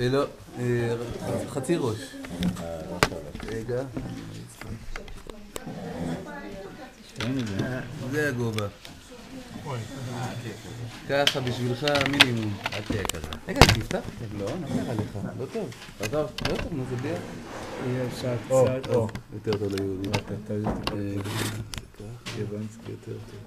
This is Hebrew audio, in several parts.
אה, לא, אה, חצי ראש. רגע. זה הגובה. ככה בשבילך מינימום. אל תהיה כזה. רגע, תפתח. לא, נפתח עליך. לא טוב. לא טוב, לא טוב, נו זה בלי... יהיה אפשר קצת, או. יותר טוב ליהודי. אתה תגיד רגע, יוונסקי יותר טוב.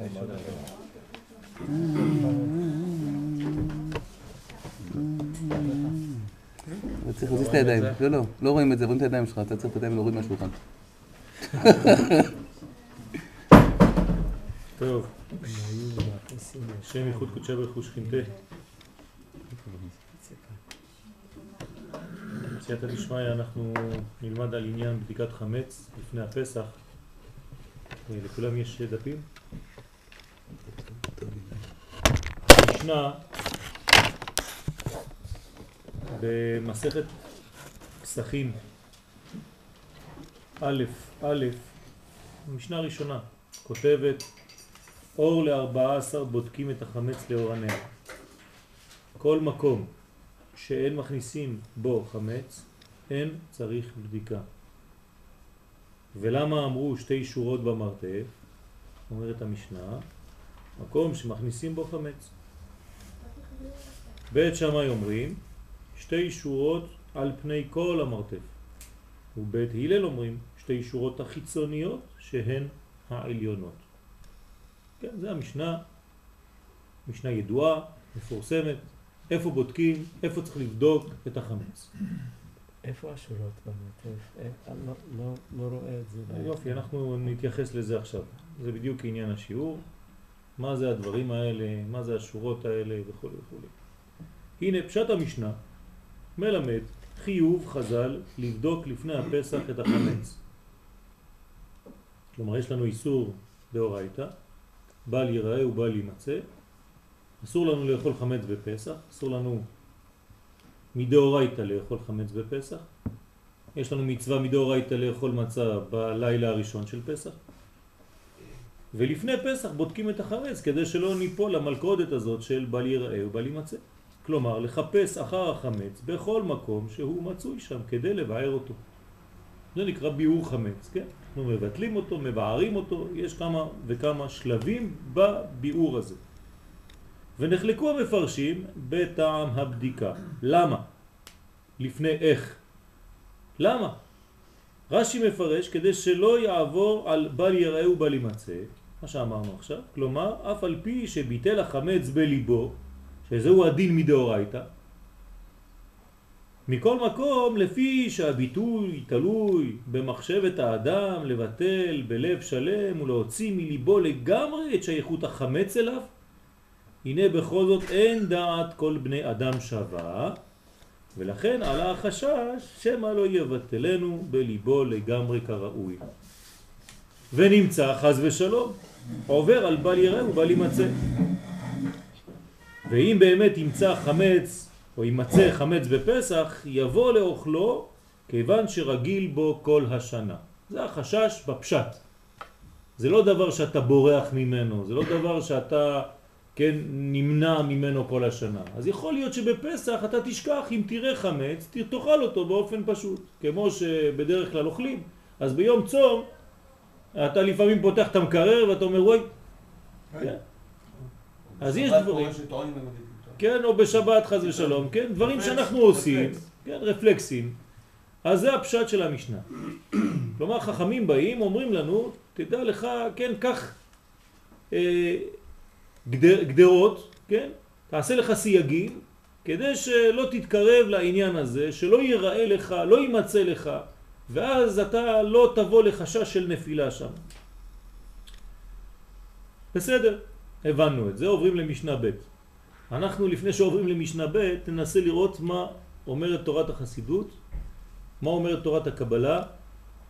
אתה צריך להזיז את הידיים. לא, לא, לא רואים את זה, רואים את הידיים שלך, אתה צריך את הידיים להוריד מהשולחן. טוב, השם ייחוד קודשי ברכו שכינתה. בסייעתא דשמיא אנחנו נלמד על עניין בדיקת חמץ לפני הפסח. לכולם יש דפים? משנה במסכת פסחים א', א', משנה ראשונה, כותבת אור לארבעה עשר בודקים את החמץ לאור הנר. כל מקום שאין מכניסים בו חמץ, אין צריך בדיקה. ולמה אמרו שתי שורות במרתף? אומרת המשנה, מקום שמכניסים בו חמץ. בית שמאי אומרים שתי שורות על פני כל המרתף. ובית הלל אומרים שתי שורות החיצוניות שהן העליונות. כן, זה המשנה, משנה ידועה, מפורסמת, איפה בודקים, איפה צריך לבדוק את החמץ. איפה השורות במרתף? אה, אני לא- לא- לא רואה את זה. יופי, אנחנו נתייחס לזה עכשיו. זה בדיוק עניין השיעור. מה זה הדברים האלה, מה זה השורות האלה וכו' וכו'. הנה פשט המשנה מלמד חיוב חז"ל לבדוק לפני הפסח את החמץ. כלומר יש לנו איסור דאורייתא, בל ייראה ובל יימצא. אסור לנו לאכול חמץ בפסח, אסור לנו מדאורייתא לאכול חמץ בפסח. יש לנו מצווה מדאורייתא לאכול מצה בלילה הראשון של פסח. ולפני פסח בודקים את החמץ כדי שלא ניפול למלכודת הזאת של בל ייראה ובל יימצא. כלומר, לחפש אחר החמץ בכל מקום שהוא מצוי שם כדי לבאר אותו. זה נקרא ביאור חמץ, כן? אנחנו מבטלים אותו, מבארים אותו, יש כמה וכמה שלבים בביאור הזה. ונחלקו המפרשים בטעם הבדיקה. למה? לפני איך? למה? רש"י מפרש כדי שלא יעבור על בל יראה ובל יימצא, מה שאמרנו עכשיו, כלומר, אף על פי שביטל החמץ בליבו, שזהו הדין מדאורייתא, מכל מקום, לפי שהביטוי תלוי במחשבת האדם לבטל בלב שלם ולהוציא מליבו לגמרי את שייכות החמץ אליו, הנה בכל זאת אין דעת כל בני אדם שווה, ולכן עלה החשש שמא לא יבטלנו בליבו לגמרי כראוי. ונמצא חז ושלום, עובר על בל יראה ובל יימצא. ואם באמת ימצא חמץ או יימצא חמץ בפסח, יבוא לאוכלו כיוון שרגיל בו כל השנה. זה החשש בפשט. זה לא דבר שאתה בורח ממנו, זה לא דבר שאתה כן, נמנע ממנו כל השנה. אז יכול להיות שבפסח אתה תשכח, אם תראה חמץ, תאכל אותו באופן פשוט, כמו שבדרך כלל אוכלים. אז ביום צום אתה לפעמים פותח את המקרר ואתה אומר וואי, כן. אז יש דברים, כן, או בשבת חז ושלום, כן, דברים שאנחנו עושים, כן, רפלקסים. אז זה הפשט של המשנה. כלומר, חכמים באים, אומרים לנו, תדע לך, כן, כך אה, גדר, גדרות, כן, תעשה לך סייגים, כדי שלא תתקרב לעניין הזה, שלא ייראה לך, לא יימצא לך, ואז אתה לא תבוא לחשש של נפילה שם. בסדר, הבנו את זה, עוברים למשנה ב'. אנחנו לפני שעוברים למשנה ב' ננסה לראות מה אומרת תורת החסידות, מה אומרת תורת הקבלה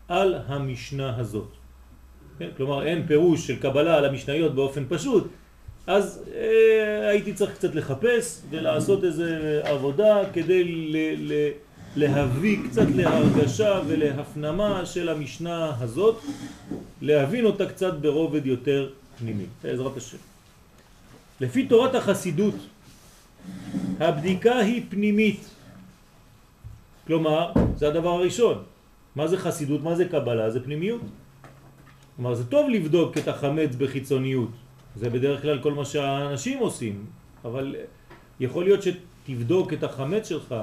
על המשנה הזאת. כן? כלומר אין פירוש של קבלה על המשניות באופן פשוט, אז אה, הייתי צריך קצת לחפש ולעשות איזה עבודה כדי ל, ל, להביא קצת להרגשה ולהפנמה של המשנה הזאת, להבין אותה קצת ברובד יותר פנימי, בעזרת השם. לפי תורת החסידות, הבדיקה היא פנימית. כלומר, זה הדבר הראשון. מה זה חסידות? מה זה קבלה? זה פנימיות. כלומר, זה טוב לבדוק את החמץ בחיצוניות. זה בדרך כלל כל מה שהאנשים עושים, אבל יכול להיות שתבדוק את החמץ שלך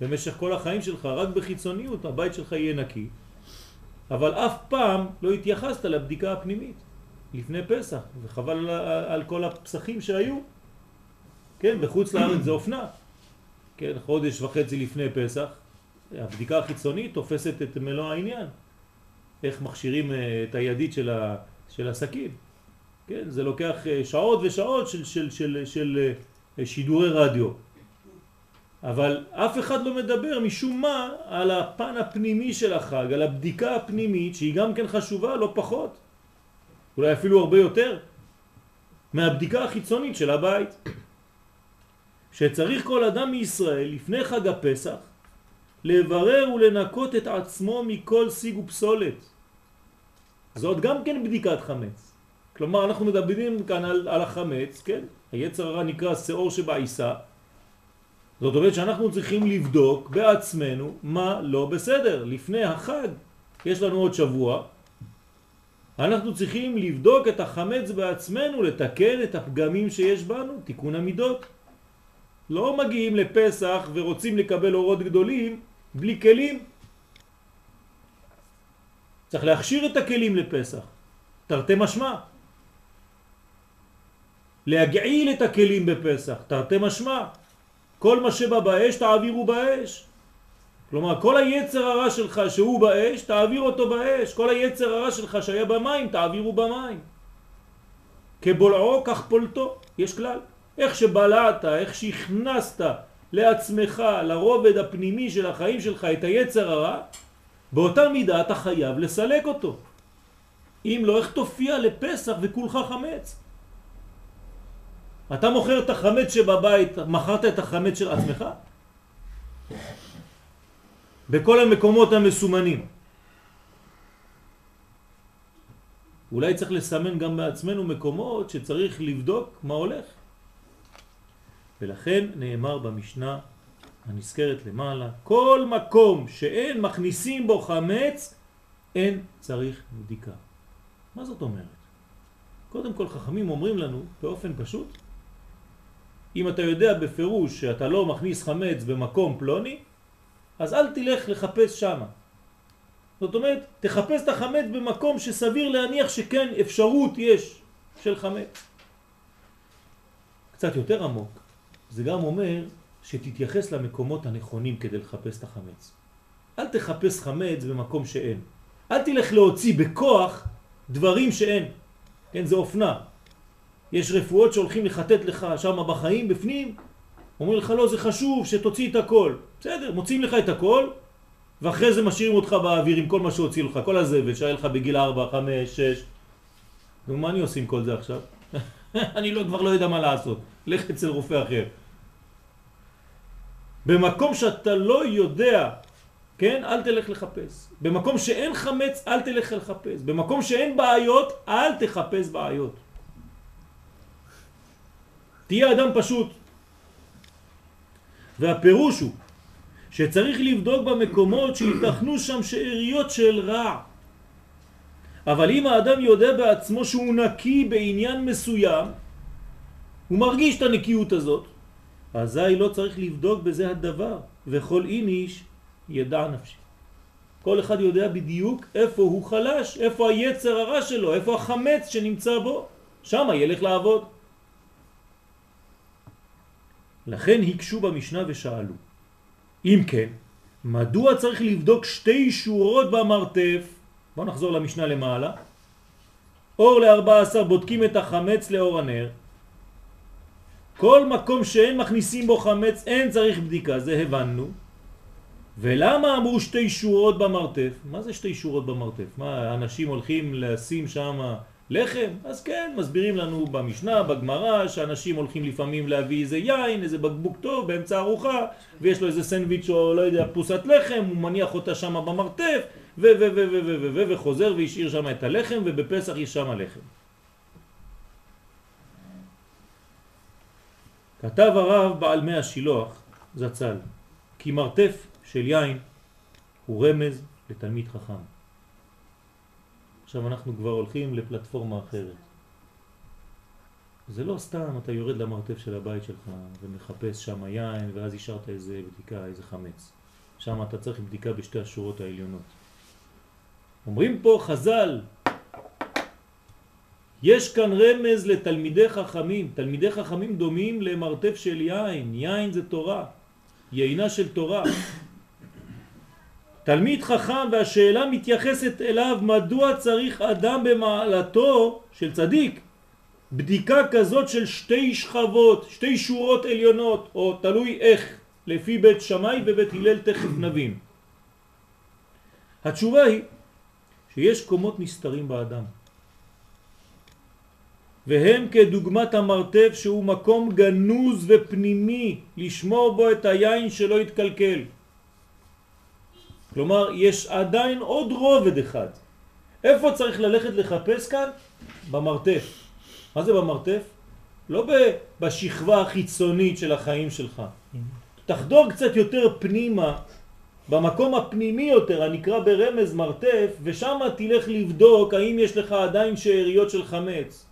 במשך כל החיים שלך רק בחיצוניות, הבית שלך יהיה נקי, אבל אף פעם לא התייחסת לבדיקה הפנימית לפני פסח, וחבל על, על כל הפסחים שהיו. כן, בחוץ לארץ זה אופנה. כן, חודש וחצי לפני פסח, הבדיקה החיצונית תופסת את מלוא העניין. איך מכשירים אה, את הידית של, ה, של הסכין. כן, זה לוקח אה, שעות ושעות של, של, של, של אה, שידורי רדיו. אבל אף אחד לא מדבר משום מה על הפן הפנימי של החג, על הבדיקה הפנימית שהיא גם כן חשובה לא פחות, אולי אפילו הרבה יותר, מהבדיקה החיצונית של הבית. שצריך כל אדם מישראל לפני חג הפסח לברר ולנקות את עצמו מכל סיג ופסולת. זאת גם כן בדיקת חמץ. כלומר אנחנו מדברים כאן על, על החמץ, כן? היצר הרע נקרא שיעור שבעיסה. זאת אומרת שאנחנו צריכים לבדוק בעצמנו מה לא בסדר. לפני החג, יש לנו עוד שבוע, אנחנו צריכים לבדוק את החמץ בעצמנו, לתקן את הפגמים שיש בנו, תיקון המידות. לא מגיעים לפסח ורוצים לקבל אורות גדולים בלי כלים. צריך להכשיר את הכלים לפסח, תרתי משמע. להגעיל את הכלים בפסח, תרתי משמע. כל מה שבא באש תעבירו באש. כלומר, כל היצר הרע שלך שהוא באש, תעביר אותו באש. כל היצר הרע שלך שהיה במים, תעבירו במים. כבולעו, כך פולטו. יש כלל. איך שבלעת, איך שהכנסת לעצמך, לרובד הפנימי של החיים שלך, את היצר הרע, באותה מידה אתה חייב לסלק אותו. אם לא, איך תופיע לפסח וכולך חמץ? אתה מוכר את החמץ שבבית, מכרת את החמץ של עצמך? בכל המקומות המסומנים. אולי צריך לסמן גם בעצמנו מקומות שצריך לבדוק מה הולך. ולכן נאמר במשנה הנזכרת למעלה, כל מקום שאין מכניסים בו חמץ, אין צריך בדיקה. מה זאת אומרת? קודם כל חכמים אומרים לנו באופן פשוט, אם אתה יודע בפירוש שאתה לא מכניס חמץ במקום פלוני, אז אל תלך לחפש שם. זאת אומרת, תחפש את החמץ במקום שסביר להניח שכן אפשרות יש של חמץ. קצת יותר עמוק, זה גם אומר שתתייחס למקומות הנכונים כדי לחפש את החמץ. אל תחפש חמץ במקום שאין. אל תלך להוציא בכוח דברים שאין. כן, זה אופנה. יש רפואות שהולכים לחטט לך שם בחיים בפנים, אומרים לך לא, זה חשוב שתוציא את הכל. בסדר, מוציאים לך את הכל, ואחרי זה משאירים אותך באוויר עם כל מה שהוציא לך, כל הזבל שהיה לך בגיל 4, 5, 6. נו, מה אני עושה עם כל זה עכשיו? אני לא, כבר לא יודע מה לעשות. לך אצל רופא אחר. במקום שאתה לא יודע, כן, אל תלך לחפש. במקום שאין חמץ, אל תלך לחפש. במקום שאין בעיות, אל תחפש בעיות. תהיה אדם פשוט. והפירוש הוא שצריך לבדוק במקומות שיתכנו שם שאריות של רע. אבל אם האדם יודע בעצמו שהוא נקי בעניין מסוים, הוא מרגיש את הנקיות הזאת, אזי לא צריך לבדוק בזה הדבר, וכל איניש ידע נפשי. כל אחד יודע בדיוק איפה הוא חלש, איפה היצר הרע שלו, איפה החמץ שנמצא בו, שם ילך לעבוד. לכן הקשו במשנה ושאלו, אם כן, מדוע צריך לבדוק שתי שורות במרתף? בואו נחזור למשנה למעלה. אור לארבע עשר בודקים את החמץ לאור הנר. כל מקום שאין מכניסים בו חמץ אין צריך בדיקה, זה הבנו. ולמה אמרו שתי שורות במרתף? מה זה שתי שורות במרתף? מה, אנשים הולכים לשים שם לחם? אז כן, מסבירים לנו במשנה, בגמרא, שאנשים הולכים לפעמים להביא איזה יין, איזה בקבוק טוב באמצע ארוחה, ויש לו איזה סנדוויץ' או לא יודע, פרוסת לחם, הוא מניח אותה שם במרתף, ו ו ו ו ו ו ו וחוזר והשאיר שם את הלחם, ובפסח יש שם הלחם. כתב הרב בעל מי השילוח, זצ"ל, כי מרתף של יין הוא רמז לתלמיד חכם. עכשיו אנחנו כבר הולכים לפלטפורמה אחרת. זה לא סתם אתה יורד למרתף של הבית שלך ומחפש שם יין ואז השארת איזה בדיקה, איזה חמץ. שם אתה צריך בדיקה בשתי השורות העליונות. אומרים פה חז"ל, יש כאן רמז לתלמידי חכמים. תלמידי חכמים דומים למרתף של יין. יין זה תורה, יינה של תורה. תלמיד חכם והשאלה מתייחסת אליו מדוע צריך אדם במעלתו של צדיק בדיקה כזאת של שתי שכבות, שתי שורות עליונות, או תלוי איך, לפי בית שמאי ובית הלל תכף נבין. התשובה היא שיש קומות נסתרים באדם. והם כדוגמת המרתף שהוא מקום גנוז ופנימי לשמור בו את היין שלא יתקלקל. כלומר, יש עדיין עוד רובד אחד. איפה צריך ללכת לחפש כאן? במרתף. מה זה במרתף? לא בשכבה החיצונית של החיים שלך. תחדור קצת יותר פנימה, במקום הפנימי יותר, הנקרא ברמז מרתף, ושם תלך לבדוק האם יש לך עדיין שאריות של חמץ.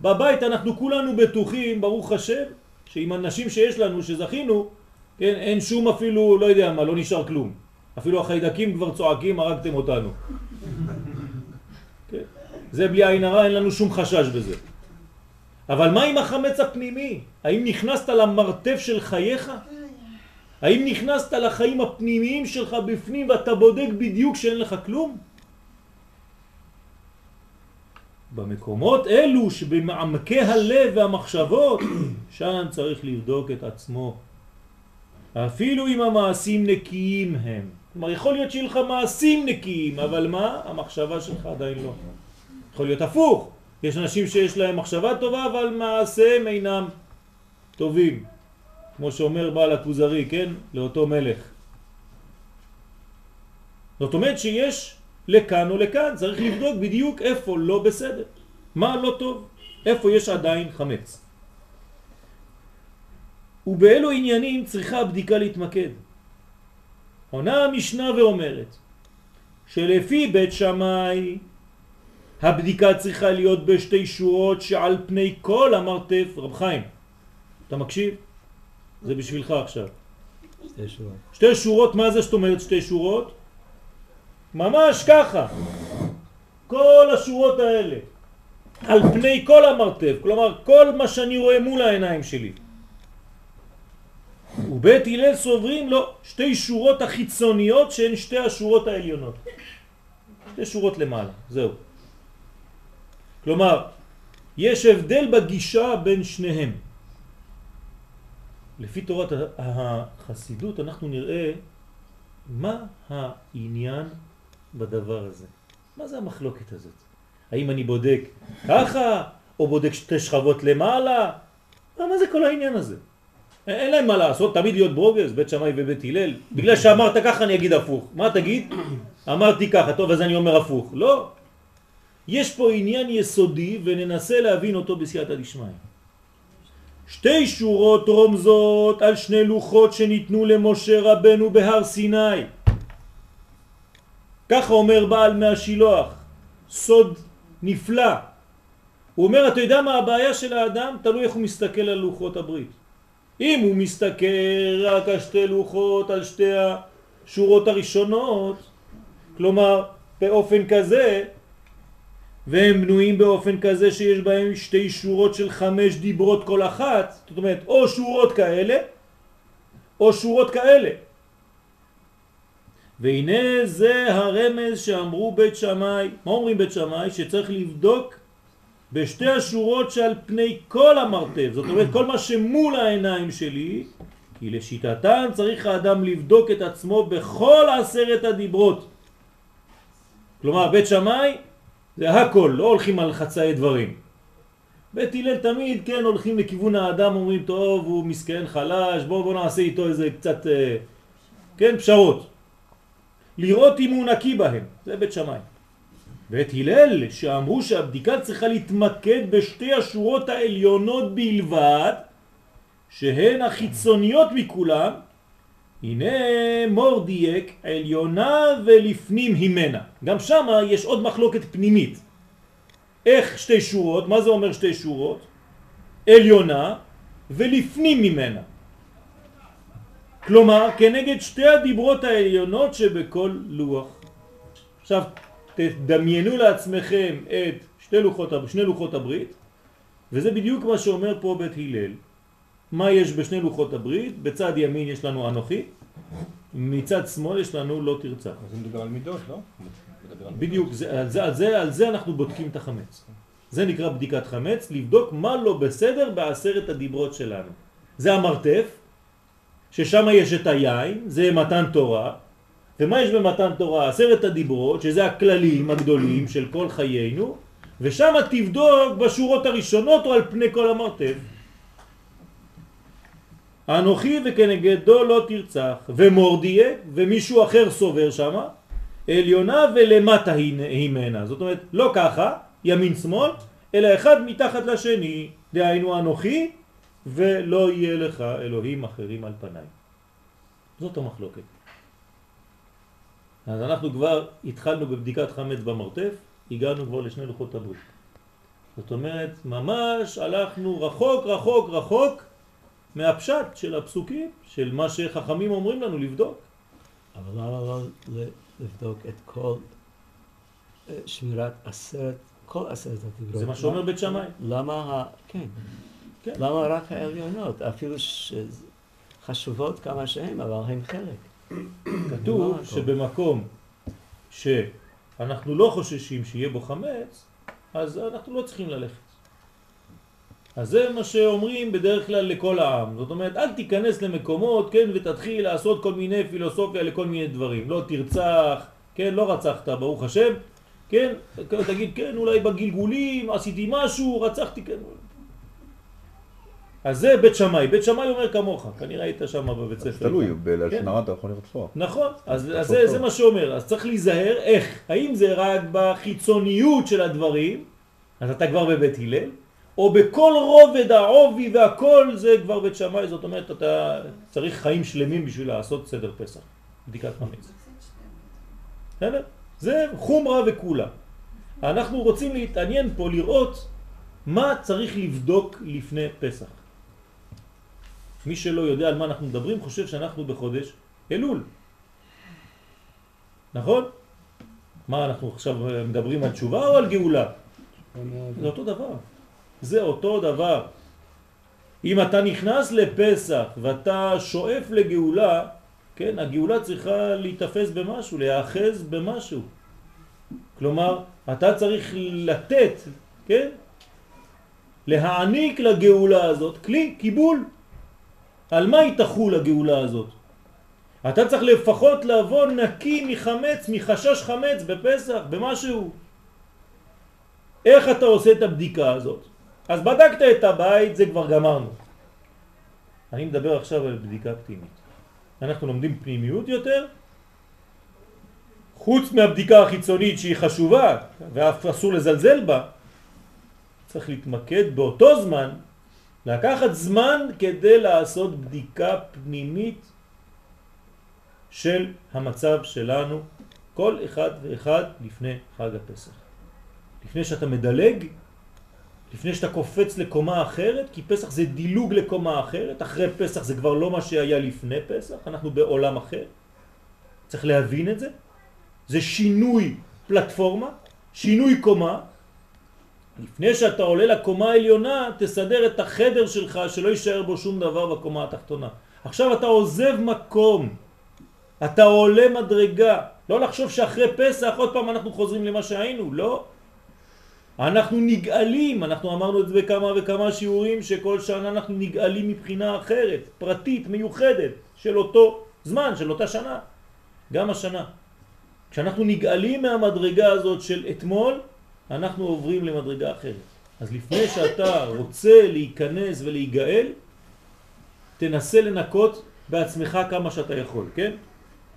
בבית אנחנו כולנו בטוחים, ברוך השם, שעם הנשים שיש לנו, שזכינו, כן, אין שום אפילו, לא יודע מה, לא נשאר כלום. אפילו החיידקים כבר צועקים, הרגתם אותנו. כן? זה בלי עין הרע, אין לנו שום חשש בזה. אבל מה עם החמץ הפנימי? האם נכנסת למרתף של חייך? האם נכנסת לחיים הפנימיים שלך בפנים ואתה בודק בדיוק שאין לך כלום? במקומות אלו שבמעמקי הלב והמחשבות, שם צריך לבדוק את עצמו. אפילו אם המעשים נקיים הם. כלומר, יכול להיות שיהיו לך מעשים נקיים, אבל מה? המחשבה שלך עדיין לא. יכול להיות הפוך. יש אנשים שיש להם מחשבה טובה, אבל מעשיהם אינם טובים. כמו שאומר בעל הכוזרי, כן? לאותו מלך. זאת אומרת שיש לכאן או לכאן, צריך לבדוק בדיוק איפה לא בסדר, מה לא טוב, איפה יש עדיין חמץ. ובאלו עניינים צריכה הבדיקה להתמקד. עונה המשנה ואומרת שלפי בית שמאי הבדיקה צריכה להיות בשתי שורות שעל פני כל המרתף, רב חיים, אתה מקשיב? זה בשבילך עכשיו. שתי שורות. שתי שורות, מה זה שאת אומרת שתי שורות? ממש ככה. כל השורות האלה. על פני כל המרתף, כלומר כל מה שאני רואה מול העיניים שלי. ובית הלל סוברים לו שתי שורות החיצוניות שהן שתי השורות העליונות. שתי שורות למעלה, זהו. כלומר, יש הבדל בגישה בין שניהם. לפי תורת החסידות אנחנו נראה מה העניין בדבר הזה. מה זה המחלוקת הזאת? האם אני בודק ככה, או בודק שתי שכבות למעלה? מה זה כל העניין הזה? אין להם מה לעשות, תמיד להיות ברוגז, בית שמאי ובית הלל. בגלל שאמרת ככה אני אגיד הפוך. מה תגיד? אמרתי ככה, טוב אז אני אומר הפוך. לא. יש פה עניין יסודי וננסה להבין אותו בסייעתא דשמיא. שתי שורות רומזות על שני לוחות שניתנו למשה רבנו בהר סיני. ככה אומר בעל מהשילוח, סוד נפלא. הוא אומר, אתה יודע מה הבעיה של האדם? תלוי איך הוא מסתכל על לוחות הברית. אם הוא מסתכל רק על שתי לוחות, על שתי השורות הראשונות, כלומר באופן כזה, והם בנויים באופן כזה שיש בהם שתי שורות של חמש דיברות כל אחת, זאת אומרת או שורות כאלה או שורות כאלה. והנה זה הרמז שאמרו בית שמאי, מה אומרים בית שמאי? שצריך לבדוק בשתי השורות שעל פני כל המרתף, זאת אומרת כל מה שמול העיניים שלי, כי לשיטתן צריך האדם לבדוק את עצמו בכל עשרת הדיברות. כלומר בית שמאי זה הכל, לא הולכים על חצאי דברים. בית הלל תמיד כן הולכים לכיוון האדם, אומרים טוב הוא מסכן חלש, בוא בוא נעשה איתו איזה קצת, אה, כן, פשרות. לראות אם הוא נקי בהם, זה בית שמאי. ואת הלל שאמרו שהבדיקה צריכה להתמקד בשתי השורות העליונות בלבד, שהן החיצוניות מכולם, הנה מור דייק עליונה ולפנים הימנה. גם שם יש עוד מחלוקת פנימית. איך שתי שורות? מה זה אומר שתי שורות? עליונה ולפנים ממנה. כלומר, כנגד שתי הדיברות העליונות שבכל לוח. עכשיו, תדמיינו לעצמכם את שתי לוחות, שני לוחות הברית, וזה בדיוק מה שאומר פה בית הלל. מה יש בשני לוחות הברית? בצד ימין יש לנו אנוכי, מצד שמאל יש לנו לא תרצח. זה מדבר על מידות, לא? בדיוק, זה, על, זה, על, זה, על זה אנחנו בודקים את החמץ. זה נקרא בדיקת חמץ, לבדוק מה לא בסדר בעשרת הדיברות שלנו. זה המרתף, ששם יש את היין, זה מתן תורה, ומה יש במתן תורה? עשרת הדיברות, שזה הכללים הגדולים של כל חיינו, ושם תבדוק בשורות הראשונות או על פני כל המרתף. אנוכי וכנגדו לא תרצח, ומורדיה, ומישהו אחר סובר שם, עליונה ולמטה היא מנה. זאת אומרת, לא ככה, ימין שמאל, אלא אחד מתחת לשני, דהיינו אנוכי, ולא יהיה לך אלוהים אחרים על פניי. זאת המחלוקת. אז אנחנו כבר התחלנו בבדיקת חמץ במרתף, הגענו כבר לשני לוחות הברית. זאת אומרת, ממש הלכנו רחוק רחוק רחוק מהפשט של הפסוקים, של מה שחכמים אומרים לנו לבדוק. אבל למה לא לבדוק את כל אה, שמירת עשרת, כל עשרת הדיברות? זה מה שאומר בית שמאי. למה, ה... כן. כן. למה רק העליונות? אפילו שחשובות כמה שהן, אבל הן חלק. כתוב שבמקום שאנחנו לא חוששים שיהיה בו חמץ, אז אנחנו לא צריכים ללכת. אז זה מה שאומרים בדרך כלל לכל העם. זאת אומרת, אל תיכנס למקומות, כן, ותתחיל לעשות כל מיני פילוסופיה לכל מיני דברים. לא תרצח, כן, לא רצחת, ברוך השם, כן, תגיד, כן, אולי בגלגולים עשיתי משהו, רצחתי, כן. אז זה בית שמאי, בית שמאי אומר כמוך, כנראה היית שם בבית ספר. תלוי, בלשון הרע אתה יכול לרצוח. נכון, אז זה מה שאומר, אז צריך להיזהר איך, האם זה רק בחיצוניות של הדברים, אז אתה כבר בבית הלל, או בכל רובד העובי והכל זה כבר בית שמאי, זאת אומרת אתה צריך חיים שלמים בשביל לעשות סדר פסח, בדיקת חמץ. בסדר? זה חומרה וכולה. אנחנו רוצים להתעניין פה לראות מה צריך לבדוק לפני פסח. מי שלא יודע על מה אנחנו מדברים חושב שאנחנו בחודש אלול. נכון? מה אנחנו עכשיו מדברים על תשובה או על גאולה? זה אותו דבר. זה אותו דבר. אם אתה נכנס לפסח ואתה שואף לגאולה, כן, הגאולה צריכה להתאפס במשהו, להיאחז במשהו. כלומר, אתה צריך לתת, כן, להעניק לגאולה הזאת כלי, קיבול. על מה היא תחול הגאולה הזאת? אתה צריך לפחות לבוא נקי מחמץ, מחשש חמץ בפסח, במשהו. איך אתה עושה את הבדיקה הזאת? אז בדקת את הבית, זה כבר גמרנו. אני מדבר עכשיו על בדיקה פנימית. אנחנו לומדים פנימיות יותר, חוץ מהבדיקה החיצונית שהיא חשובה ואף אסור לזלזל בה, צריך להתמקד באותו זמן, לקחת זמן כדי לעשות בדיקה פנימית של המצב שלנו, כל אחד ואחד לפני חג הפסח. לפני שאתה מדלג, לפני שאתה קופץ לקומה אחרת, כי פסח זה דילוג לקומה אחרת, אחרי פסח זה כבר לא מה שהיה לפני פסח, אנחנו בעולם אחר. צריך להבין את זה. זה שינוי פלטפורמה, שינוי קומה. לפני שאתה עולה לקומה העליונה, תסדר את החדר שלך, שלא יישאר בו שום דבר בקומה התחתונה. עכשיו אתה עוזב מקום, אתה עולה מדרגה. לא לחשוב שאחרי פסח עוד פעם אנחנו חוזרים למה שהיינו, לא. אנחנו נגאלים, אנחנו אמרנו את זה בכמה וכמה שיעורים שכל שנה אנחנו נגאלים מבחינה אחרת, פרטית, מיוחדת, של אותו זמן, של אותה שנה. גם השנה. כשאנחנו נגאלים מהמדרגה הזאת של אתמול, אנחנו עוברים למדרגה אחרת. אז לפני שאתה רוצה להיכנס ולהיגאל, תנסה לנקות בעצמך כמה שאתה יכול, כן?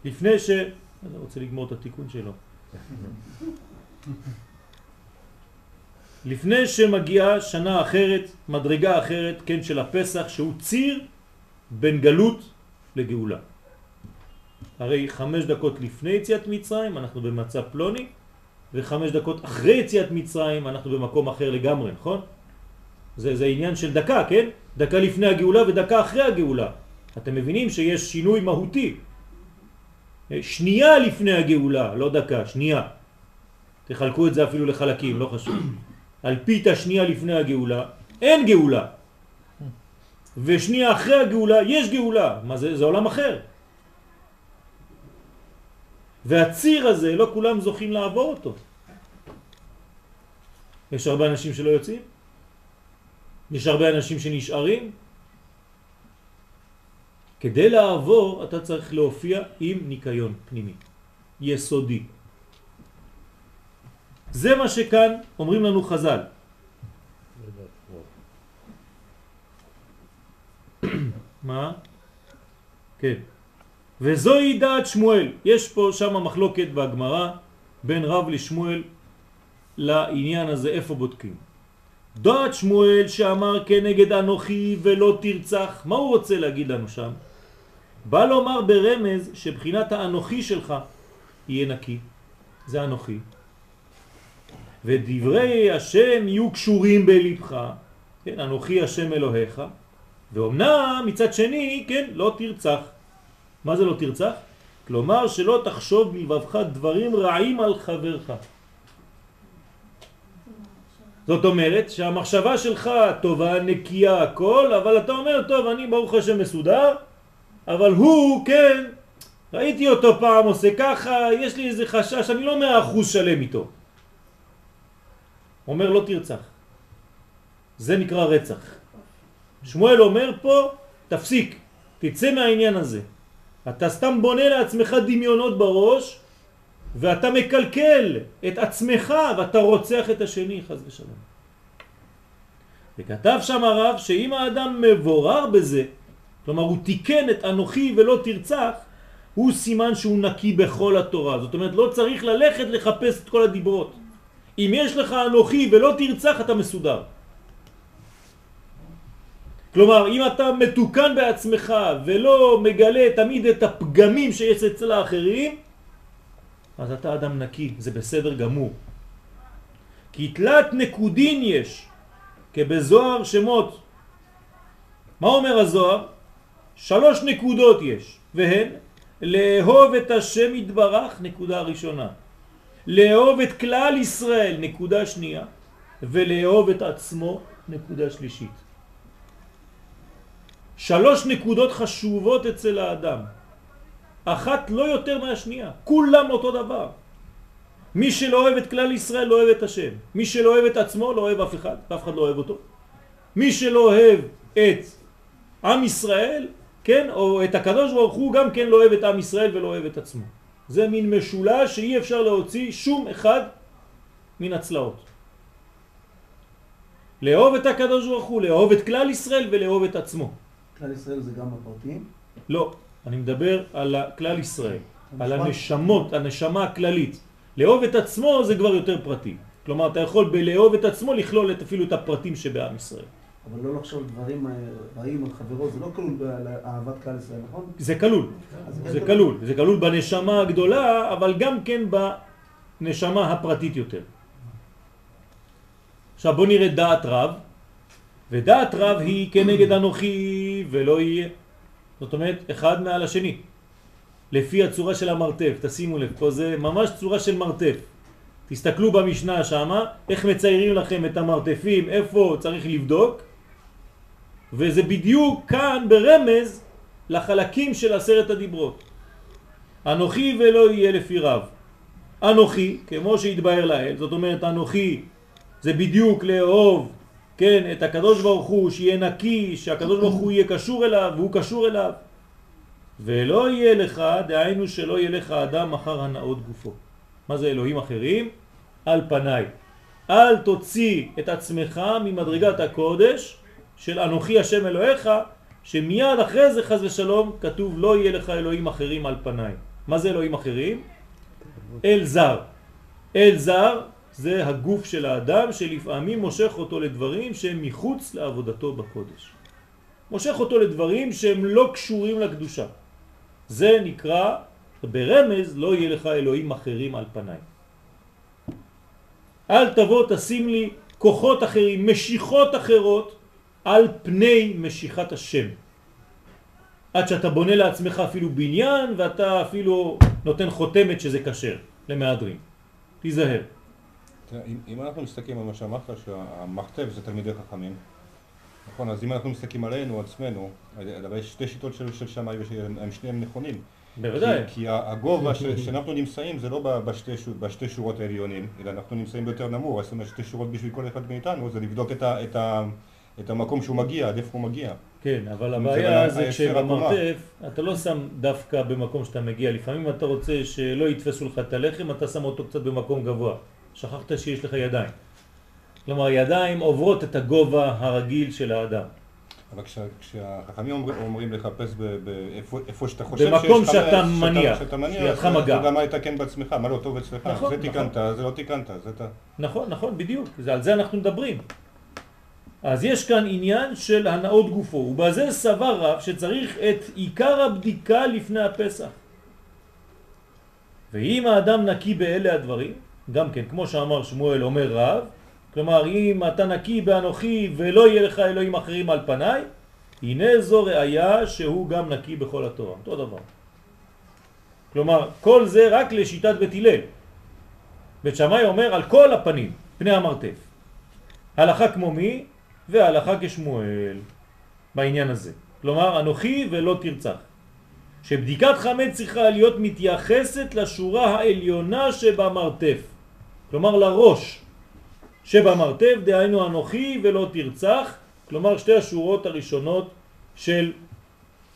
לפני ש... אני רוצה לגמור את התיקון שלו. לפני שמגיעה שנה אחרת, מדרגה אחרת, כן, של הפסח, שהוא ציר בין גלות לגאולה. הרי חמש דקות לפני יציאת מצרים אנחנו במצב פלוני, וחמש דקות אחרי יציאת מצרים אנחנו במקום אחר לגמרי, נכון? זה, זה עניין של דקה, כן? דקה לפני הגאולה ודקה אחרי הגאולה. אתם מבינים שיש שינוי מהותי. שנייה לפני הגאולה, לא דקה, שנייה. תחלקו את זה אפילו לחלקים, לא חשוב. על פית השנייה לפני הגאולה, אין גאולה. ושנייה אחרי הגאולה, יש גאולה. מה זה? זה עולם אחר. והציר הזה, לא כולם זוכים לעבור אותו. יש הרבה אנשים שלא יוצאים, יש הרבה אנשים שנשארים. כדי לעבור אתה צריך להופיע עם ניקיון פנימי, יסודי. זה מה שכאן אומרים לנו חז"ל. מה? כן. וזוהי דעת שמואל. יש פה שם מחלוקת בגמרא בין רב לשמואל לעניין הזה, איפה בודקים. דעת שמואל שאמר כנגד אנוכי ולא תרצח, מה הוא רוצה להגיד לנו שם? בא לומר ברמז שבחינת האנוכי שלך יהיה נקי, זה אנוכי. ודברי השם יהיו קשורים בלבך, כן, אנוכי השם אלוהיך, ואומנם מצד שני, כן, לא תרצח. מה זה לא תרצח? כלומר שלא תחשוב בלבבך דברים רעים על חברך. זאת אומרת שהמחשבה שלך טובה, נקייה, הכל, אבל אתה אומר, טוב, אני ברוך השם מסודר, אבל הוא, כן, ראיתי אותו פעם עושה ככה, יש לי איזה חשש, אני לא מאה אחוז שלם איתו. אומר לא תרצח. זה נקרא רצח. שמואל אומר פה, תפסיק, תצא מהעניין הזה. אתה סתם בונה לעצמך דמיונות בראש, ואתה מקלקל את עצמך ואתה רוצח את השני, חז ושלום. וכתב שם הרב שאם האדם מבורר בזה, כלומר הוא תיקן את אנוכי ולא תרצח, הוא סימן שהוא נקי בכל התורה. זאת אומרת, לא צריך ללכת לחפש את כל הדיברות. אם יש לך אנוכי ולא תרצח, אתה מסודר. כלומר, אם אתה מתוקן בעצמך ולא מגלה תמיד את הפגמים שיש אצל האחרים, אז אתה אדם נקי, זה בסדר גמור. כי תלת נקודין יש, כבזוהר שמות. מה אומר הזוהר? שלוש נקודות יש, והן לאהוב את השם יתברך, נקודה ראשונה. לאהוב את כלל ישראל, נקודה שנייה. ולאהוב את עצמו, נקודה שלישית. שלוש נקודות חשובות אצל האדם. אחת לא יותר מהשנייה, כולם אותו דבר. מי שלא אוהב את כלל ישראל לא אוהב את השם. מי שלא אוהב את עצמו לא אוהב אף אחד, אף אחד לא אוהב אותו. מי שלא אוהב את עם ישראל, כן, או את הקדוש ברוך הוא גם כן לא אוהב את עם ישראל ולא אוהב את עצמו. זה מין משולש שאי אפשר להוציא שום אחד מן הצלעות. לאהוב את הקדוש ברוך הוא, לאהוב את כלל ישראל ולאהוב את עצמו. כלל ישראל זה גם הפרטים? לא, אני מדבר על כלל ישראל, על הנשמות, הנשמה הכללית. לאהוב את עצמו זה כבר יותר פרטי. כלומר, אתה יכול בלאהוב את עצמו לכלול את, אפילו את הפרטים שבעם ישראל. אבל לא לחשוב דברים אה, רעים על חברו, זה לא כלול באהבת כלל ישראל, נכון? זה כלול, זה כלול. זה כלול בנשמה הגדולה, אבל גם כן בנשמה הפרטית יותר. עכשיו בוא נראה דעת רב, ודעת רב היא כנגד אנוכי ולא יהיה. זאת אומרת, אחד מעל השני. לפי הצורה של המרתף, תשימו לב, פה זה ממש צורה של מרתף. תסתכלו במשנה שמה, איך מציירים לכם את המרתפים, איפה צריך לבדוק, וזה בדיוק כאן ברמז לחלקים של עשרת הדיברות. אנוכי ולא יהיה לפי רב. אנוכי, כמו שהתבהר לאל, זאת אומרת אנוכי זה בדיוק לאהוב, כן, את הקדוש ברוך הוא, שיהיה נקי, שהקדוש ברוך הוא יהיה קשור אליו, והוא קשור אליו. ולא יהיה לך, דהיינו שלא יהיה לך אדם אחר הנאות גופו. מה זה אלוהים אחרים? על פניי. אל תוציא את עצמך ממדרגת הקודש של אנוכי השם אלוהיך, שמיד אחרי זה חז ושלום כתוב לא יהיה לך אלוהים אחרים על פניי. מה זה אלוהים אחרים? אל זר. אל זר זה הגוף של האדם שלפעמים מושך אותו לדברים שהם מחוץ לעבודתו בקודש. מושך אותו לדברים שהם לא קשורים לקדושה. זה נקרא, ברמז לא יהיה לך אלוהים אחרים על פניי. אל תבוא תשים לי כוחות אחרים, משיכות אחרות על פני משיכת השם. עד שאתה בונה לעצמך אפילו בניין ואתה אפילו נותן חותמת שזה קשר למהדרים. תיזהר. תראה, אם, אם אנחנו מסתכלים על מה שאמרת, שהמכתב זה תלמידי חכמים, נכון, אז אם אנחנו מסתכלים עלינו, עצמנו, אבל יש שתי שיטות של, של שמאי והם שניהם נכונים. בוודאי. כי, כי הגובה ש, שאנחנו נמצאים זה לא בשתי, בשתי שורות העליונים, אלא אנחנו נמצאים ביותר נמוך, זאת אומרת שתי שורות בשביל כל אחד מאיתנו, זה לבדוק את, ה, את, ה, את המקום שהוא מגיע, עד איפה הוא מגיע. כן, אבל הבעיה זה כשבמרתף אתה לא שם דווקא במקום שאתה מגיע, לפעמים אתה רוצה שלא יתפסו לך את הלחם, אתה שם אותו קצת במקום גבוה. שכחת שיש לך ידיים. כלומר, ידיים עוברות את הגובה הרגיל של האדם. אבל כשה, כשהחכמים אומר, אומרים לחפש איפה שאתה חושב במקום שאתה מניח, שאתה מניח, זה גם מה יתקן בעצמך, מה לא טוב אצלך, נכון, זה נכון. תיקנת, נכון. זה לא תיקנת, זה אתה... נכון, נכון, בדיוק, זה, על זה אנחנו מדברים. אז יש כאן עניין של הנאות גופו, ובזה סבר רב שצריך את עיקר הבדיקה לפני הפסח. ואם האדם נקי באלה הדברים, גם כן, כמו שאמר שמואל אומר רב, כלומר אם אתה נקי באנוכי ולא יהיה לך אלוהים אחרים על פניי, הנה זו ראיה שהוא גם נקי בכל התורה, אותו דבר. כלומר, כל זה רק לשיטת בית הלל. בית שמאי אומר על כל הפנים, פני המרתף. הלכה כמו מי והלכה כשמואל בעניין הזה. כלומר, אנוכי ולא תרצח. שבדיקת חמץ צריכה להיות מתייחסת לשורה העליונה שבמרתף. כלומר לראש שבמרתף, דהיינו אנוכי ולא תרצח, כלומר שתי השורות הראשונות של,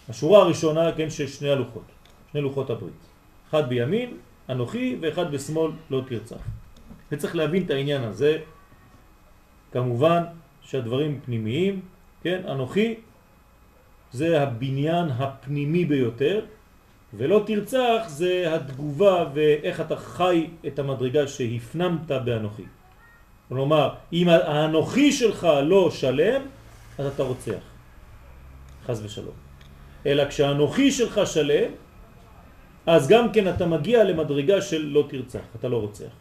השורה הראשונה, כן, של שני הלוחות, שני לוחות הברית. אחד בימין, אנוכי, ואחד בשמאל, לא תרצח. וצריך להבין את העניין הזה, כמובן שהדברים פנימיים, כן, אנוכי זה הבניין הפנימי ביותר, ולא תרצח זה התגובה ואיך אתה חי את המדרגה שהפנמת באנוכי. כלומר, אם האנוכי שלך לא שלם, אז אתה רוצח. חז ושלום. אלא כשהאנוכי שלך שלם, אז גם כן אתה מגיע למדרגה של לא תרצח, אתה לא רוצח.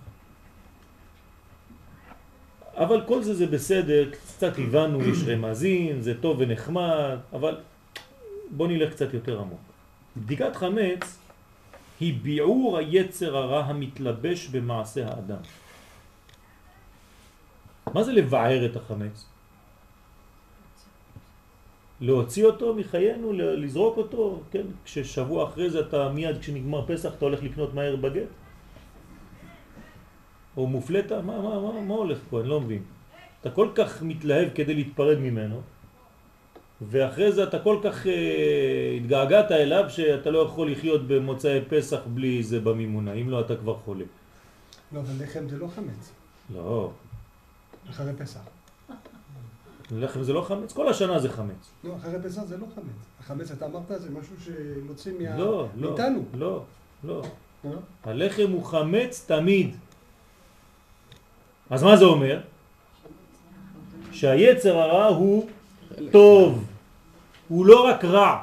אבל כל זה זה בסדר, קצת הבנו, יש רמזין, זה טוב ונחמד, אבל בוא נלך קצת יותר עמוק. בדיקת חמץ היא ביעור היצר הרע המתלבש במעשה האדם. מה זה לבער את החמץ? להוציא אותו מחיינו, לזרוק אותו, כן? כששבוע אחרי זה אתה מיד כשנגמר פסח אתה הולך לקנות מהר בגט? או מופלטה? מה, מה, מה, מה הולך פה? אני לא מבין. אתה כל כך מתלהב כדי להתפרד ממנו, ואחרי זה אתה כל כך אה, התגעגעת אליו שאתה לא יכול לחיות במוצאי פסח בלי זה במימונה, אם לא אתה כבר חולה. לא, אבל לחם זה לא חמץ. לא. אחרי פסח. לחם זה לא חמץ? כל השנה זה חמץ. לא, אחרי פסח זה לא חמץ. החמץ, אתה אמרת, זה משהו שמוצאים מה... לא, לא, מאיתנו. לא, לא. לא. הלחם הוא חמץ תמיד. אז מה זה אומר? שהיצר הרע הוא טוב. הוא לא רק רע.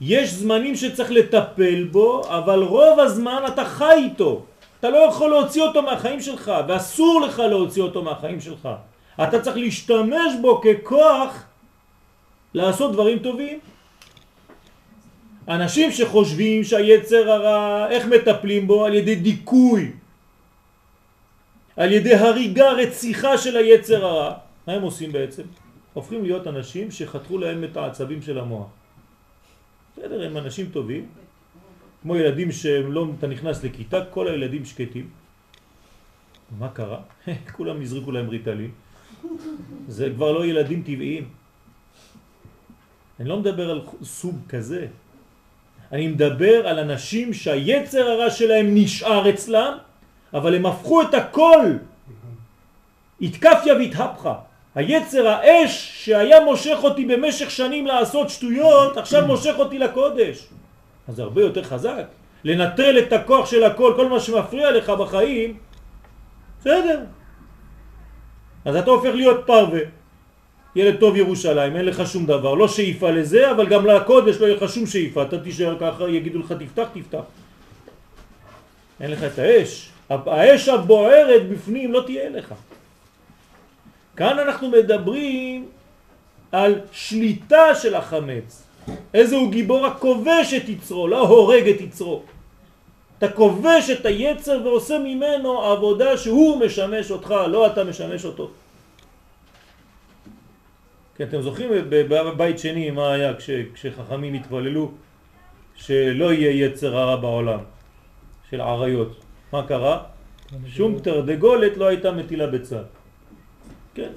יש זמנים שצריך לטפל בו, אבל רוב הזמן אתה חי איתו. אתה לא יכול להוציא אותו מהחיים שלך, ואסור לך להוציא אותו מהחיים שלך. אתה צריך להשתמש בו ככוח לעשות דברים טובים. אנשים שחושבים שהיצר הרע, איך מטפלים בו? על ידי דיכוי, על ידי הריגה, רציחה של היצר הרע. מה הם עושים בעצם? הופכים להיות אנשים שחתכו להם את העצבים של המוח. בסדר, הם אנשים טובים, כמו ילדים שהם לא, אתה נכנס לכיתה, כל הילדים שקטים. מה קרה? כולם יזריקו להם ריטלין. זה כבר לא ילדים טבעיים. אני לא מדבר על סוג כזה. אני מדבר על אנשים שהיצר הרע שלהם נשאר אצלם, אבל הם הפכו את הכל. התקפיה והתהפכה. היצר האש שהיה מושך אותי במשך שנים לעשות שטויות, עכשיו מושך אותי לקודש. אז הרבה יותר חזק. לנטרל את הכוח של הכל, כל מה שמפריע לך בחיים, בסדר. אז אתה הופך להיות פרווה. ילד טוב ירושלים, אין לך שום דבר, לא שאיפה לזה, אבל גם לקודש לא יהיה לך שום שאיפה, אתה תישאר ככה, יגידו לך תפתח, תפתח. אין לך את האש, האש הבוערת בפנים לא תהיה לך. כאן אנחנו מדברים על שליטה של החמץ. איזה הוא גיבור הכובש את יצרו, לא הורג את יצרו. אתה כובש את היצר ועושה ממנו עבודה שהוא משמש אותך, לא אתה משמש אותו. כן, אתם זוכרים בבית שני מה היה כש, כשחכמים התפללו שלא יהיה יצר הרע בעולם של עריות. מה קרה? שום תרדגולת לא הייתה מטילה בצד. כן.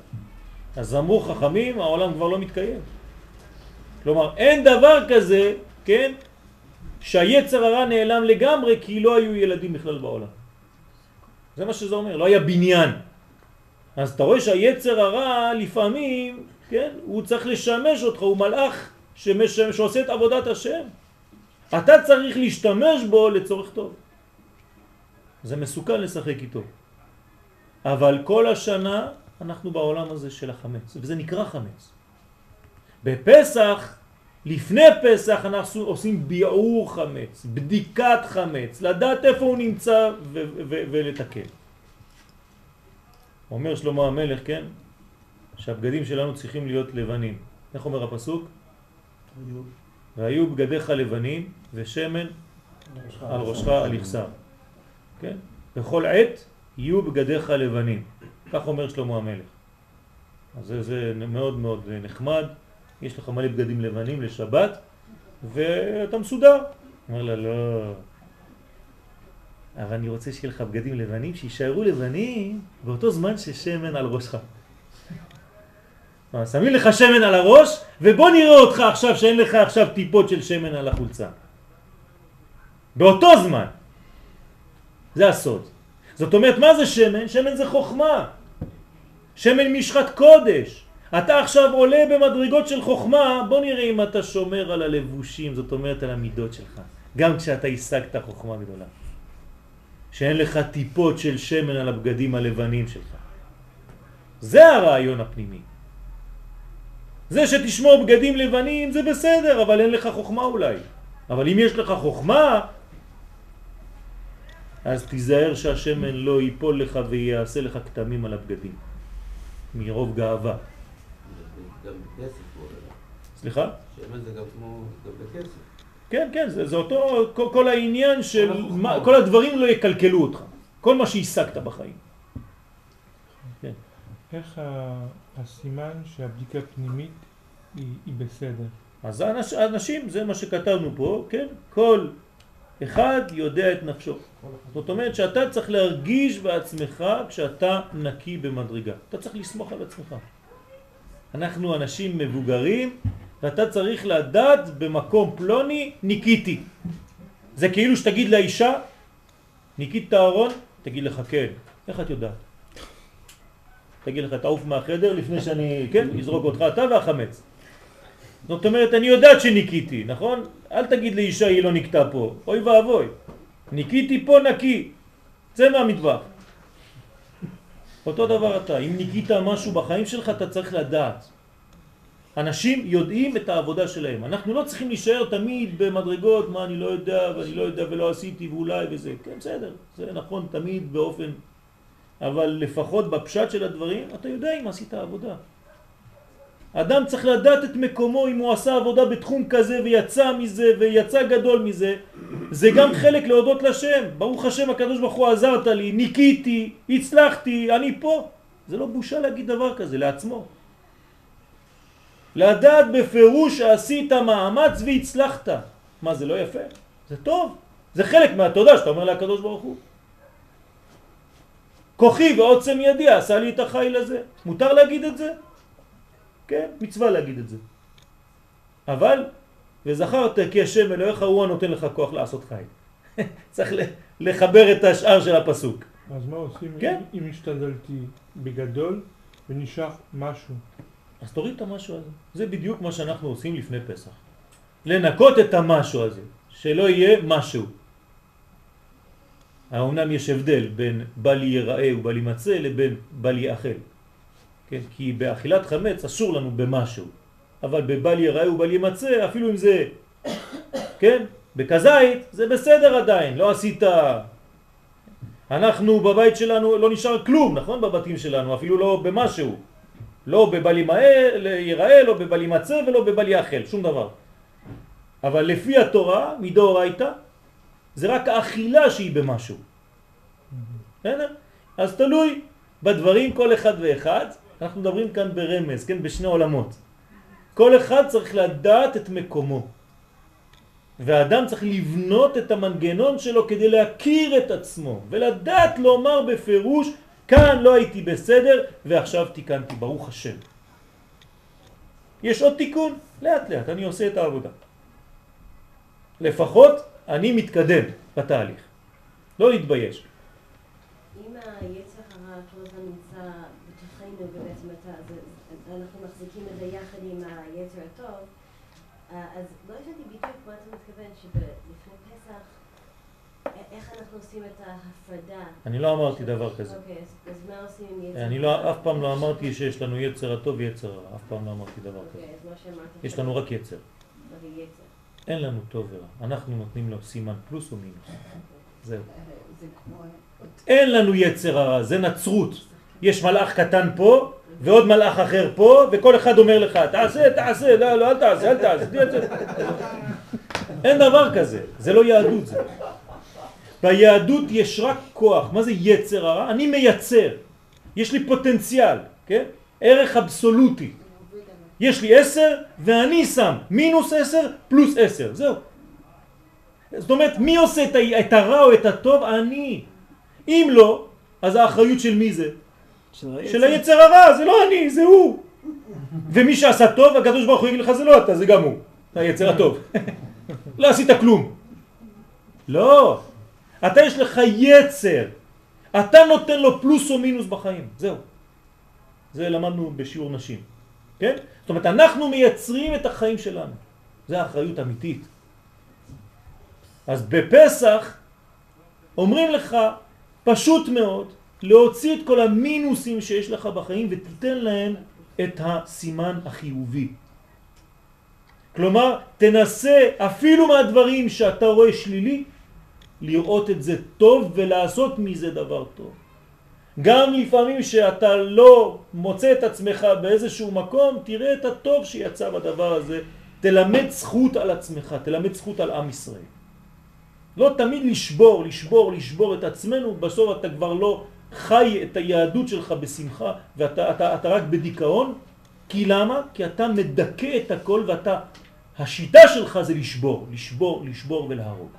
אז אמרו חכמים, העולם כבר לא מתקיים. כלומר, אין דבר כזה, כן, שהיצר הרע נעלם לגמרי כי לא היו ילדים בכלל בעולם. זה מה שזה אומר, לא היה בניין. אז אתה רואה שהיצר הרע לפעמים, כן, הוא צריך לשמש אותך, הוא מלאך שמשמש, שעושה את עבודת השם. אתה צריך להשתמש בו לצורך טוב. זה מסוכן לשחק איתו. אבל כל השנה אנחנו בעולם הזה של החמץ, וזה נקרא חמץ. בפסח לפני פסח אנחנו עושים ביעור חמץ, בדיקת חמץ, לדעת איפה הוא נמצא ולתקן. אומר שלמה המלך, כן, שהבגדים שלנו צריכים להיות לבנים. איך אומר הפסוק? והיו בגדיך לבנים ושמן על ראשך על יחסר. כן? בכל עת יהיו בגדיך לבנים. כך אומר שלמה המלך. אז זה, זה מאוד מאוד נחמד. יש לך מלא בגדים לבנים לשבת, ואתה מסודר. אומר לה, לא, אבל אני רוצה שיהיה לך בגדים לבנים, שישארו לבנים באותו זמן ששמן על ראשך. שמים לך שמן על הראש, ובוא נראה אותך עכשיו שאין לך עכשיו טיפות של שמן על החולצה. באותו זמן. זה הסוד. זאת אומרת, מה זה שמן? שמן זה חוכמה. שמן משחת קודש. אתה עכשיו עולה במדרגות של חוכמה, בוא נראה אם אתה שומר על הלבושים, זאת אומרת על המידות שלך. גם כשאתה השגת חוכמה גדולה. שאין לך טיפות של שמן על הבגדים הלבנים שלך. זה הרעיון הפנימי. זה שתשמור בגדים לבנים זה בסדר, אבל אין לך חוכמה אולי. אבל אם יש לך חוכמה, אז תיזהר שהשמן לא ייפול לך ויעשה לך כתמים על הבגדים. מרוב גאווה. גם בכסף הוא עולה. סליחה? שמן זה גם כמו, גם בכסף. כן, כן, זה, זה אותו, כל, כל העניין של מה, כל הדברים לא יקלקלו אותך. כל מה שהשגת בחיים. כן. איך ה- הסימן שהבדיקה הפנימית היא, היא בסדר? אז האנש, האנשים, זה מה שכתבנו פה, כן? כל אחד יודע את נפשו. זאת אומרת שאתה צריך להרגיש בעצמך כשאתה נקי במדרגה. אתה צריך לסמוך על עצמך. אנחנו אנשים מבוגרים, ואתה צריך לדעת במקום פלוני ניקיתי. זה כאילו שתגיד לאישה, ניקית את הארון, תגיד לך כן. איך את יודעת? תגיד לך תעוף מהחדר לפני שאני, כן, אזרוק אותך אתה והחמץ. זאת אומרת, אני יודעת שניקיתי, נכון? אל תגיד לאישה היא לא נקטה פה, אוי ואבוי. ניקיתי פה נקי, צא מהמטבח. אותו דבר אתה, אם ניקית משהו בחיים שלך אתה צריך לדעת. אנשים יודעים את העבודה שלהם. אנחנו לא צריכים להישאר תמיד במדרגות, מה אני לא יודע ואני לא יודע ולא עשיתי ואולי וזה. כן, בסדר, זה נכון תמיד באופן... אבל לפחות בפשט של הדברים אתה יודע אם עשית עבודה. אדם צריך לדעת את מקומו אם הוא עשה עבודה בתחום כזה ויצא מזה ויצא גדול מזה. זה גם חלק להודות לשם. ברוך השם הקדוש ברוך הוא עזרת לי ניקיתי, הצלחתי, אני פה. זה לא בושה להגיד דבר כזה לעצמו. לדעת בפירוש שעשית מאמץ והצלחת. מה זה לא יפה? זה טוב. זה חלק מהתודה שאתה אומר לקדוש ברוך הוא. כוחי ועוצם ידי עשה לי את החיל הזה. מותר להגיד את זה? כן, מצווה להגיד את זה. אבל, וזכרת כי השם אלוהיך הוא הנותן לך כוח לעשות חיל. צריך לחבר את השאר של הפסוק. אז מה עושים כן. אם, אם השתדלתי בגדול ונשאר משהו? אז תוריד את המשהו הזה. זה בדיוק מה שאנחנו עושים לפני פסח. לנקות את המשהו הזה, שלא יהיה משהו. האומנם יש הבדל בין בל ייראה ובל יימצא לבין בל יאכל. כן? כי באכילת חמץ אסור לנו במשהו, אבל בבל ייראה ובל יימצא, אפילו אם זה, כן? בכזית זה בסדר עדיין, לא עשית... אנחנו בבית שלנו לא נשאר כלום, נכון? בבתים שלנו, אפילו לא במשהו. לא בבל ייראה, לא בבל יימצא ולא בבל יאכל, שום דבר. אבל לפי התורה, מדאורייתא, זה רק האכילה שהיא במשהו. בסדר? אז תלוי בדברים כל אחד ואחד, אנחנו מדברים כאן ברמז, כן? בשני עולמות. כל אחד צריך לדעת את מקומו. והאדם צריך לבנות את המנגנון שלו כדי להכיר את עצמו ולדעת לומר בפירוש כאן לא הייתי בסדר ועכשיו תיקנתי, ברוך השם. יש עוד תיקון? לאט לאט, אני עושה את העבודה. לפחות אני מתקדם בתהליך. לא להתבייש. אם היצר הרע כל הזמן נמצא בתוכנו ובעצם אתה, אנחנו מחזיקים את זה יחד עם היצר הטוב, אז לא הבנתי בדיוק מה אתה מתכוון, שלפני פסח, איך אנחנו עושים את ההפרדה? אני לא אמרתי דבר כזה. אוקיי, אז מה עושים עם יצר אני לא, אף פעם לא אמרתי שיש לנו יצר הטוב ויצר הרע, אף פעם לא אמרתי דבר כזה. אוקיי, אז מה שאמרת... יש לנו רק יצר. אין לנו טוב ורע, אנחנו נותנים לו סימן פלוס או מינוס. זהו. אין לנו יצר הרע, זה נצרות. יש מלאך קטן פה, ועוד מלאך אחר פה, וכל אחד אומר לך, תעשה, תעשה, לא, לא, אל תעשה, אל תעשה. אין דבר כזה, זה לא יהדות זה. ביהדות יש רק כוח, מה זה יצר הרע? אני מייצר, יש לי פוטנציאל, כן? ערך אבסולוטי. יש לי עשר ואני שם מינוס עשר פלוס עשר, זהו. זאת אומרת, מי עושה את הרע או את הטוב? אני. אם לא, אז האחריות של מי זה? של היצר הרע, זה לא אני, זה הוא. ומי שעשה טוב, הקדוש ברוך הוא יגיד לך, זה לא אתה, זה גם הוא. היצר הטוב. לא עשית כלום. לא. אתה יש לך יצר. אתה נותן לו פלוס או מינוס בחיים. זהו. זה למדנו בשיעור נשים. כן? זאת אומרת, אנחנו מייצרים את החיים שלנו. זה האחריות האמיתית. אז בפסח אומרים לך, פשוט מאוד, להוציא את כל המינוסים שיש לך בחיים ותיתן להם את הסימן החיובי. כלומר, תנסה אפילו מהדברים שאתה רואה שלילי, לראות את זה טוב ולעשות מזה דבר טוב. גם לפעמים שאתה לא מוצא את עצמך באיזשהו מקום, תראה את הטוב שיצא בדבר הזה, תלמד זכות על עצמך, תלמד זכות על עם ישראל. לא תמיד לשבור, לשבור, לשבור את עצמנו, בסוף אתה כבר לא חי את היהדות שלך בשמחה ואתה אתה, אתה רק בדיכאון, כי למה? כי אתה מדכא את הכל ואתה, השיטה שלך זה לשבור, לשבור, לשבור ולהרוג.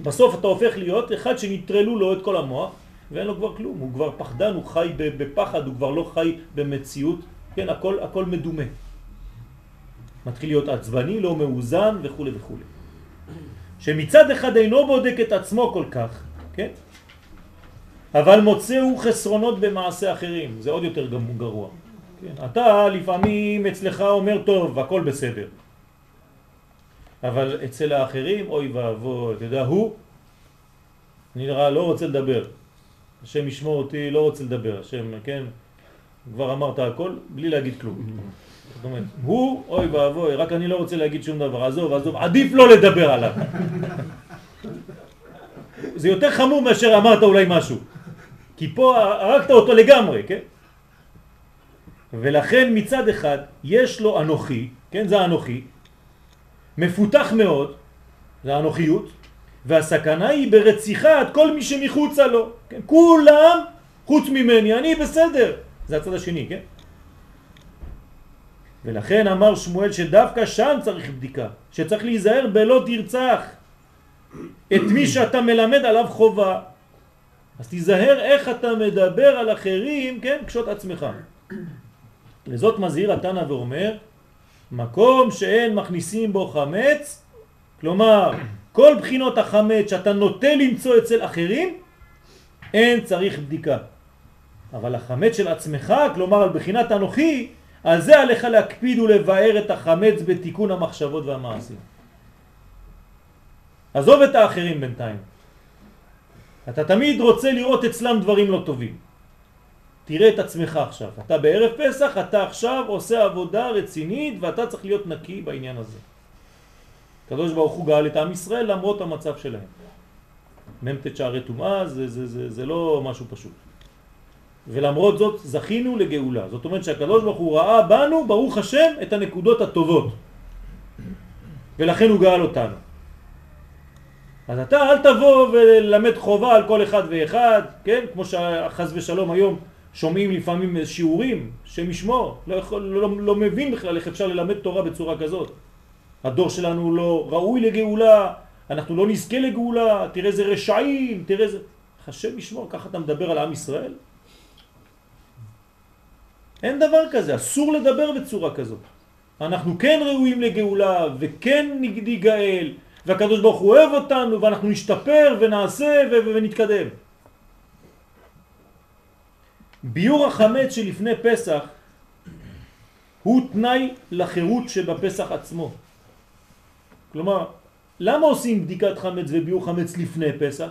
בסוף אתה הופך להיות אחד שנטרלו לו את כל המוח ואין לו כבר כלום, הוא כבר פחדן, הוא חי בפחד, הוא כבר לא חי במציאות, כן, הכל, הכל מדומה. מתחיל להיות עצבני, לא מאוזן וכו' וכו'. שמצד אחד אינו בודק את עצמו כל כך, כן? אבל מוצאו חסרונות במעשה אחרים, זה עוד יותר גרוע. כן? אתה לפעמים אצלך אומר טוב, הכל בסדר. אבל אצל האחרים, אוי ואבוי, אתה יודע, הוא, אני נראה, לא רוצה לדבר. השם ישמור אותי, לא רוצה לדבר. השם, כן, כבר אמרת הכל, בלי להגיד כלום. זאת אומרת, הוא, אוי ואבוי, רק אני לא רוצה להגיד שום דבר, עזוב, עזוב, עדיף לא לדבר עליו. זה יותר חמור מאשר אמרת אולי משהו. כי פה הרגת אותו לגמרי, כן? ולכן מצד אחד יש לו אנוכי, כן, זה אנוכי, מפותח מאוד, זה אנוכיות, והסכנה היא ברציחת כל מי שמחוצה לו, כן? כולם חוץ ממני, אני בסדר, זה הצד השני, כן? ולכן אמר שמואל שדווקא שם צריך בדיקה, שצריך להיזהר בלא תרצח את מי שאתה מלמד עליו חובה. אז תיזהר איך אתה מדבר על אחרים, כן, קשות עצמך. לזאת מזהיר התנא ואומר, מקום שאין מכניסים בו חמץ, כלומר, כל בחינות החמץ שאתה נוטה למצוא אצל אחרים, אין צריך בדיקה. אבל החמץ של עצמך, כלומר על בחינת אנוכי, על זה עליך להקפיד ולבאר את החמץ בתיקון המחשבות והמעשים. עזוב את האחרים בינתיים. אתה תמיד רוצה לראות אצלם דברים לא טובים. תראה את עצמך עכשיו. אתה בערב פסח, אתה עכשיו עושה עבודה רצינית ואתה צריך להיות נקי בעניין הזה. הקדוש ברוך הוא גאל את עם ישראל למרות המצב שלהם. מ"ט שערי טומאה זה, זה, זה, זה לא משהו פשוט. ולמרות זאת זכינו לגאולה. זאת אומרת שהקדוש ברוך הוא ראה בנו, ברוך השם, את הנקודות הטובות. ולכן הוא גאל אותנו. אז אתה אל תבוא וללמד חובה על כל אחד ואחד, כן? כמו שחז ושלום היום שומעים לפעמים שיעורים, שם ישמור, לא, יכול, לא, לא מבין בכלל איך אפשר ללמד תורה בצורה כזאת. הדור שלנו לא ראוי לגאולה, אנחנו לא נזכה לגאולה, תראה איזה רשעים, תראה איזה... השם ישמור, ככה אתה מדבר על עם ישראל? אין דבר כזה, אסור לדבר בצורה כזאת. אנחנו כן ראויים לגאולה וכן ניגאל והקדוש ברוך הוא אוהב אותנו ואנחנו נשתפר ונעשה ונתקדם. ביור החמץ שלפני פסח הוא תנאי לחירות שבפסח עצמו. כלומר, למה עושים בדיקת חמץ וביור חמץ לפני פסח?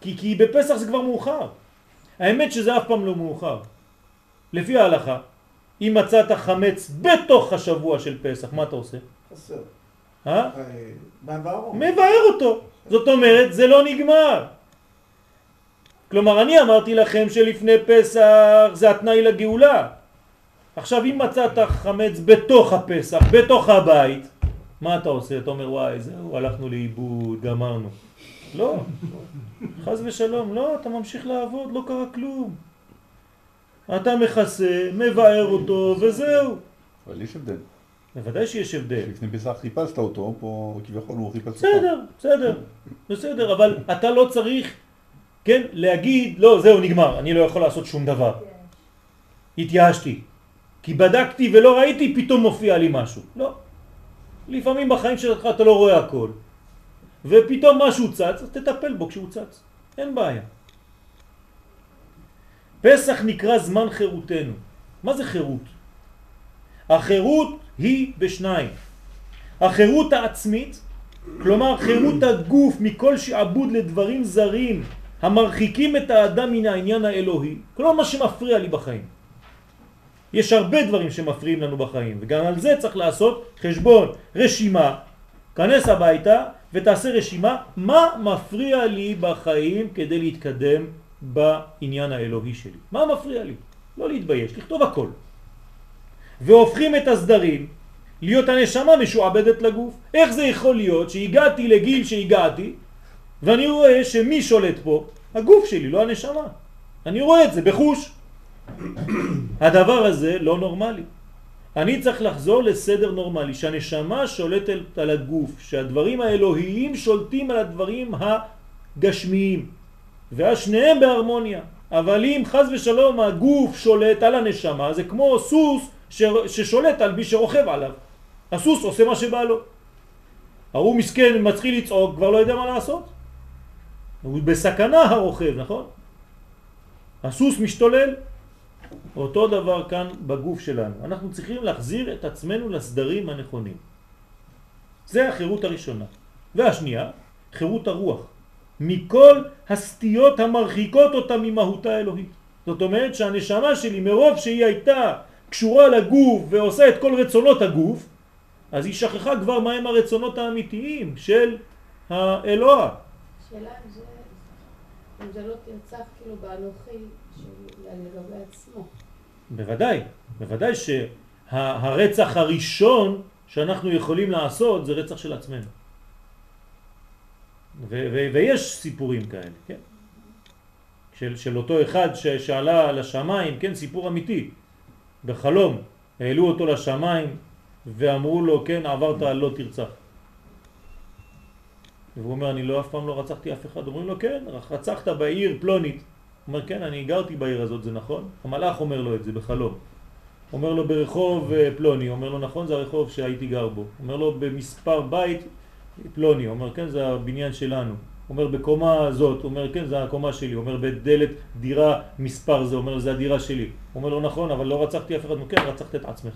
כי, כי בפסח זה כבר מאוחר. האמת שזה אף פעם לא מאוחר. לפי ההלכה, אם מצאת חמץ בתוך השבוע של פסח, מה אתה עושה? חסר. אה? מבאר מבאר אותו. זאת אומרת, זה לא נגמר. כלומר, אני אמרתי לכם שלפני פסח זה התנאי לגאולה. עכשיו, אם מצאת חמץ בתוך הפסח, בתוך הבית, מה אתה עושה? אתה אומר, וואי, זהו, הלכנו לאיבוד, גמרנו. לא, חז ושלום, לא, אתה ממשיך לעבוד, לא קרה כלום. אתה מכסה, מבאר אותו, וזהו. אבל יש הבדל. בוודאי שיש הבדל. לפני פסח חיפשת אותו, פה כביכול הוא חיפש אותך. בסדר, בסדר, בסדר, אבל אתה לא צריך, כן, להגיד, לא, זהו, נגמר, אני לא יכול לעשות שום דבר. התייאשתי, כי בדקתי ולא ראיתי, פתאום מופיע לי משהו. לא. לפעמים בחיים שלך אתה לא רואה הכל, ופתאום משהו צץ, אז תטפל בו כשהוא צץ. אין בעיה. פסח נקרא זמן חירותנו. מה זה חירות? החירות היא בשניים. החירות העצמית, כלומר חירות הגוף מכל שעבוד לדברים זרים המרחיקים את האדם מן העניין האלוהי, כלומר מה שמפריע לי בחיים. יש הרבה דברים שמפריעים לנו בחיים, וגם על זה צריך לעשות חשבון, רשימה, כנס הביתה ותעשה רשימה מה מפריע לי בחיים כדי להתקדם בעניין האלוהי שלי. מה מפריע לי? לא להתבייש, לכתוב הכל. והופכים את הסדרים להיות הנשמה משועבדת לגוף. איך זה יכול להיות שהגעתי לגיל שהגעתי ואני רואה שמי שולט פה? הגוף שלי, לא הנשמה. אני רואה את זה בחוש. הדבר הזה לא נורמלי. אני צריך לחזור לסדר נורמלי, שהנשמה שולטת על הגוף, שהדברים האלוהיים שולטים על הדברים הגשמיים, ואז שניהם בהרמוניה. אבל אם חז ושלום הגוף שולט על הנשמה, זה כמו סוס ששולט על מי שרוכב עליו. הסוס עושה מה שבא לו. ההוא מסכן מתחיל לצעוק, כבר לא יודע מה לעשות. הוא בסכנה הרוכב, נכון? הסוס משתולל. אותו דבר כאן בגוף שלנו. אנחנו צריכים להחזיר את עצמנו לסדרים הנכונים. זה החירות הראשונה. והשנייה, חירות הרוח. מכל הסטיות המרחיקות אותה ממהותה האלוהית. זאת אומרת שהנשמה שלי מרוב שהיא הייתה קשורה לגוף ועושה את כל רצונות הגוף, אז היא שכחה כבר מהם הרצונות האמיתיים של האלוה. שאלה אם זה, אם זה לא תרצח כאילו באנוכי לגבי עצמו. בוודאי, בוודאי שהרצח הראשון שאנחנו יכולים לעשות זה רצח של עצמנו. ויש סיפורים כאלה, כן? של, של אותו אחד ששאלה לשמיים, כן, סיפור אמיתי, בחלום, העלו אותו לשמיים ואמרו לו, כן, עברת על לא תרצח. והוא אומר, אני לא אף פעם לא רצחתי אף אחד. אומרים לו, כן, רצחת בעיר פלונית. הוא אומר, כן, אני גרתי בעיר הזאת, זה נכון? המלאך אומר לו את זה בחלום. אומר לו ברחוב אה, פלוני, אומר לו נכון זה הרחוב שהייתי גר בו. אומר לו במספר בית פלוני, אומר כן זה הבניין שלנו. אומר בקומה זאת, אומר כן זה הקומה שלי, אומר בדלת דירה מספר זה, אומר זה הדירה שלי. אומר לו נכון אבל לא רצחתי אף אחד, כן רצחת את עצמך.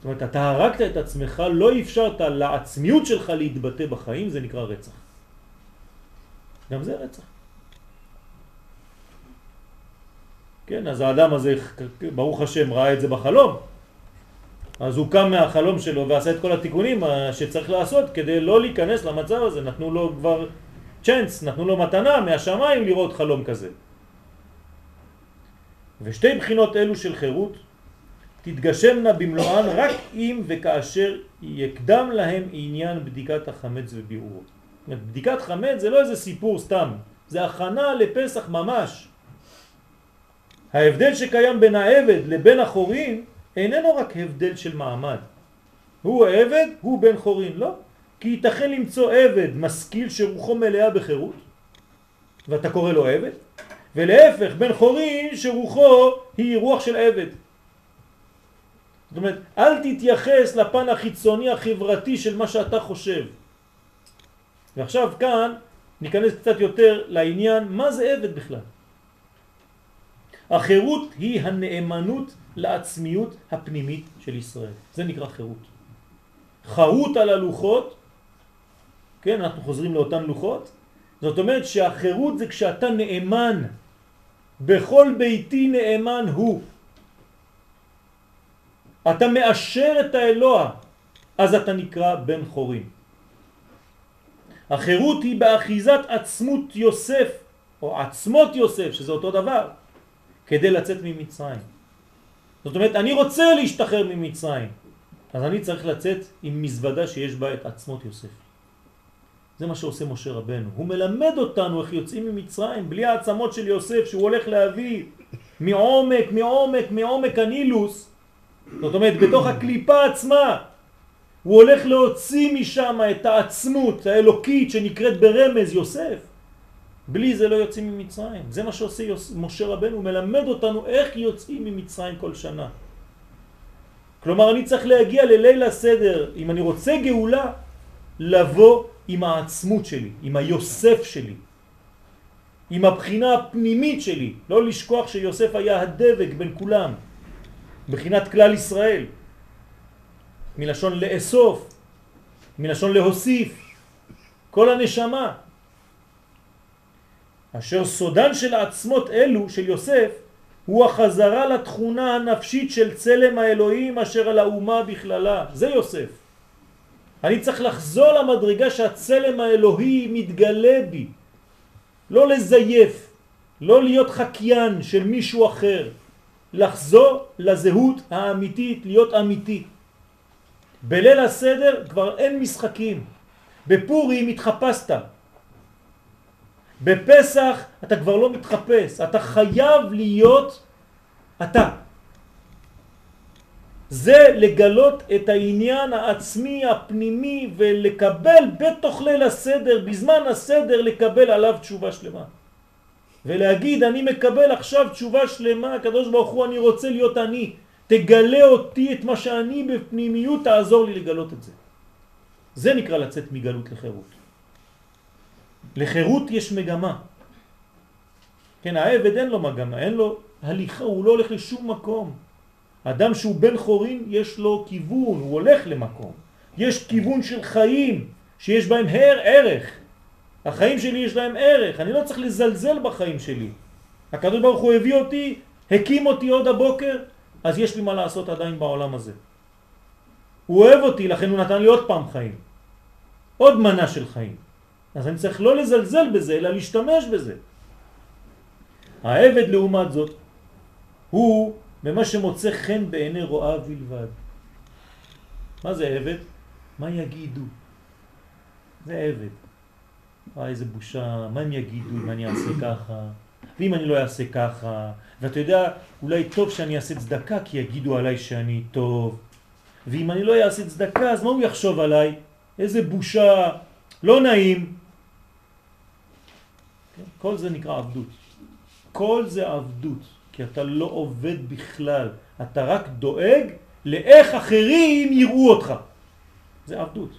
זאת אומרת אתה הרגת את עצמך, לא אפשרת לעצמיות שלך להתבטא בחיים, זה נקרא רצח. גם זה רצח. כן, אז האדם הזה, ברוך השם, ראה את זה בחלום. אז הוא קם מהחלום שלו ועשה את כל התיקונים שצריך לעשות כדי לא להיכנס למצב הזה. נתנו לו כבר צ'אנס, נתנו לו מתנה מהשמיים לראות חלום כזה. ושתי בחינות אלו של חירות תתגשמנה במלואן רק אם וכאשר יקדם להם עניין בדיקת החמץ וביעורו. בדיקת חמץ זה לא איזה סיפור סתם, זה הכנה לפסח ממש. ההבדל שקיים בין העבד לבין החורין איננו רק הבדל של מעמד. הוא עבד, הוא בן חורין, לא. כי ייתכן למצוא עבד משכיל שרוחו מלאה בחירות, ואתה קורא לו עבד, ולהפך בן חורין שרוחו היא רוח של עבד. זאת אומרת, אל תתייחס לפן החיצוני החברתי של מה שאתה חושב. ועכשיו כאן ניכנס קצת יותר לעניין מה זה עבד בכלל. החירות היא הנאמנות לעצמיות הפנימית של ישראל. זה נקרא חירות. חרות על הלוחות, כן, אנחנו חוזרים לאותן לוחות, זאת אומרת שהחירות זה כשאתה נאמן, בכל ביתי נאמן הוא. אתה מאשר את האלוה, אז אתה נקרא בן חורים. החירות היא באחיזת עצמות יוסף, או עצמות יוסף, שזה אותו דבר, כדי לצאת ממצרים. זאת אומרת, אני רוצה להשתחרר ממצרים, אז אני צריך לצאת עם מזוודה שיש בה את עצמות יוסף. זה מה שעושה משה רבנו. הוא מלמד אותנו איך יוצאים ממצרים בלי העצמות של יוסף שהוא הולך להביא מעומק, מעומק, מעומק הנילוס. זאת אומרת, בתוך הקליפה עצמה הוא הולך להוציא משם את העצמות האלוקית שנקראת ברמז יוסף. בלי זה לא יוצאים ממצרים. זה מה שעושה יוס... משה רבנו, הוא מלמד אותנו איך יוצאים ממצרים כל שנה. כלומר, אני צריך להגיע לליל הסדר, אם אני רוצה גאולה, לבוא עם העצמות שלי, עם היוסף שלי, עם הבחינה הפנימית שלי. לא לשכוח שיוסף היה הדבק בין כולם, בחינת כלל ישראל. מלשון לאסוף, מלשון להוסיף, כל הנשמה. אשר סודן של העצמות אלו של יוסף הוא החזרה לתכונה הנפשית של צלם האלוהים אשר על האומה בכללה. זה יוסף. אני צריך לחזור למדרגה שהצלם האלוהי מתגלה בי. לא לזייף, לא להיות חקיין של מישהו אחר. לחזור לזהות האמיתית, להיות אמיתי. בליל הסדר כבר אין משחקים. בפורים התחפשת. בפסח אתה כבר לא מתחפש, אתה חייב להיות אתה. זה לגלות את העניין העצמי הפנימי ולקבל בתוך ליל הסדר, בזמן הסדר לקבל עליו תשובה שלמה. ולהגיד אני מקבל עכשיו תשובה שלמה, הקדוש ברוך הוא אני רוצה להיות אני, תגלה אותי את מה שאני בפנימיות, תעזור לי לגלות את זה. זה נקרא לצאת מגלות לחירות. לחירות יש מגמה. כן, העבד אין לו מגמה, אין לו הליכה, הוא לא הולך לשום מקום. אדם שהוא בן חורין יש לו כיוון, הוא הולך למקום. יש כיוון של חיים שיש בהם הר ערך. החיים שלי יש להם ערך, אני לא צריך לזלזל בחיים שלי. הקדוש ברוך הוא הביא אותי, הקים אותי עוד הבוקר, אז יש לי מה לעשות עדיין בעולם הזה. הוא אוהב אותי, לכן הוא נתן לי עוד פעם חיים. עוד מנה של חיים. אז אני צריך לא לזלזל בזה, אלא להשתמש בזה. העבד לעומת זאת, הוא במה שמוצא חן בעיני רואה בלבד. מה זה עבד? מה יגידו? זה עבד. אה, איזה בושה, מה הם יגידו אם אני אעשה ככה? ואם אני לא אעשה ככה? ואתה יודע, אולי טוב שאני אעשה צדקה כי יגידו עליי שאני טוב. ואם אני לא אעשה צדקה, אז מה הוא יחשוב עליי? איזה בושה, לא נעים. כל זה נקרא עבדות. כל זה עבדות, כי אתה לא עובד בכלל, אתה רק דואג לאיך אחרים יראו אותך. זה עבדות.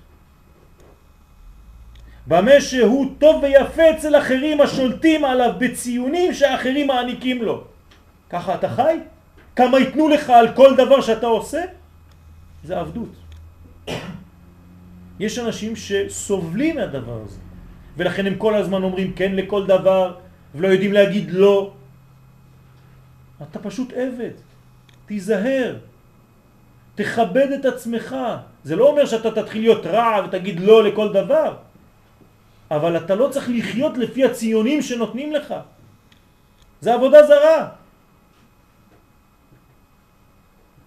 במה שהוא טוב ויפה אצל אחרים השולטים עליו בציונים שאחרים מעניקים לו. ככה אתה חי? כמה ייתנו לך על כל דבר שאתה עושה? זה עבדות. יש אנשים שסובלים מהדבר הזה. ולכן הם כל הזמן אומרים כן לכל דבר, ולא יודעים להגיד לא. אתה פשוט עבד, תיזהר, תכבד את עצמך. זה לא אומר שאתה תתחיל להיות רע ותגיד לא לכל דבר, אבל אתה לא צריך לחיות לפי הציונים שנותנים לך. זה עבודה זרה.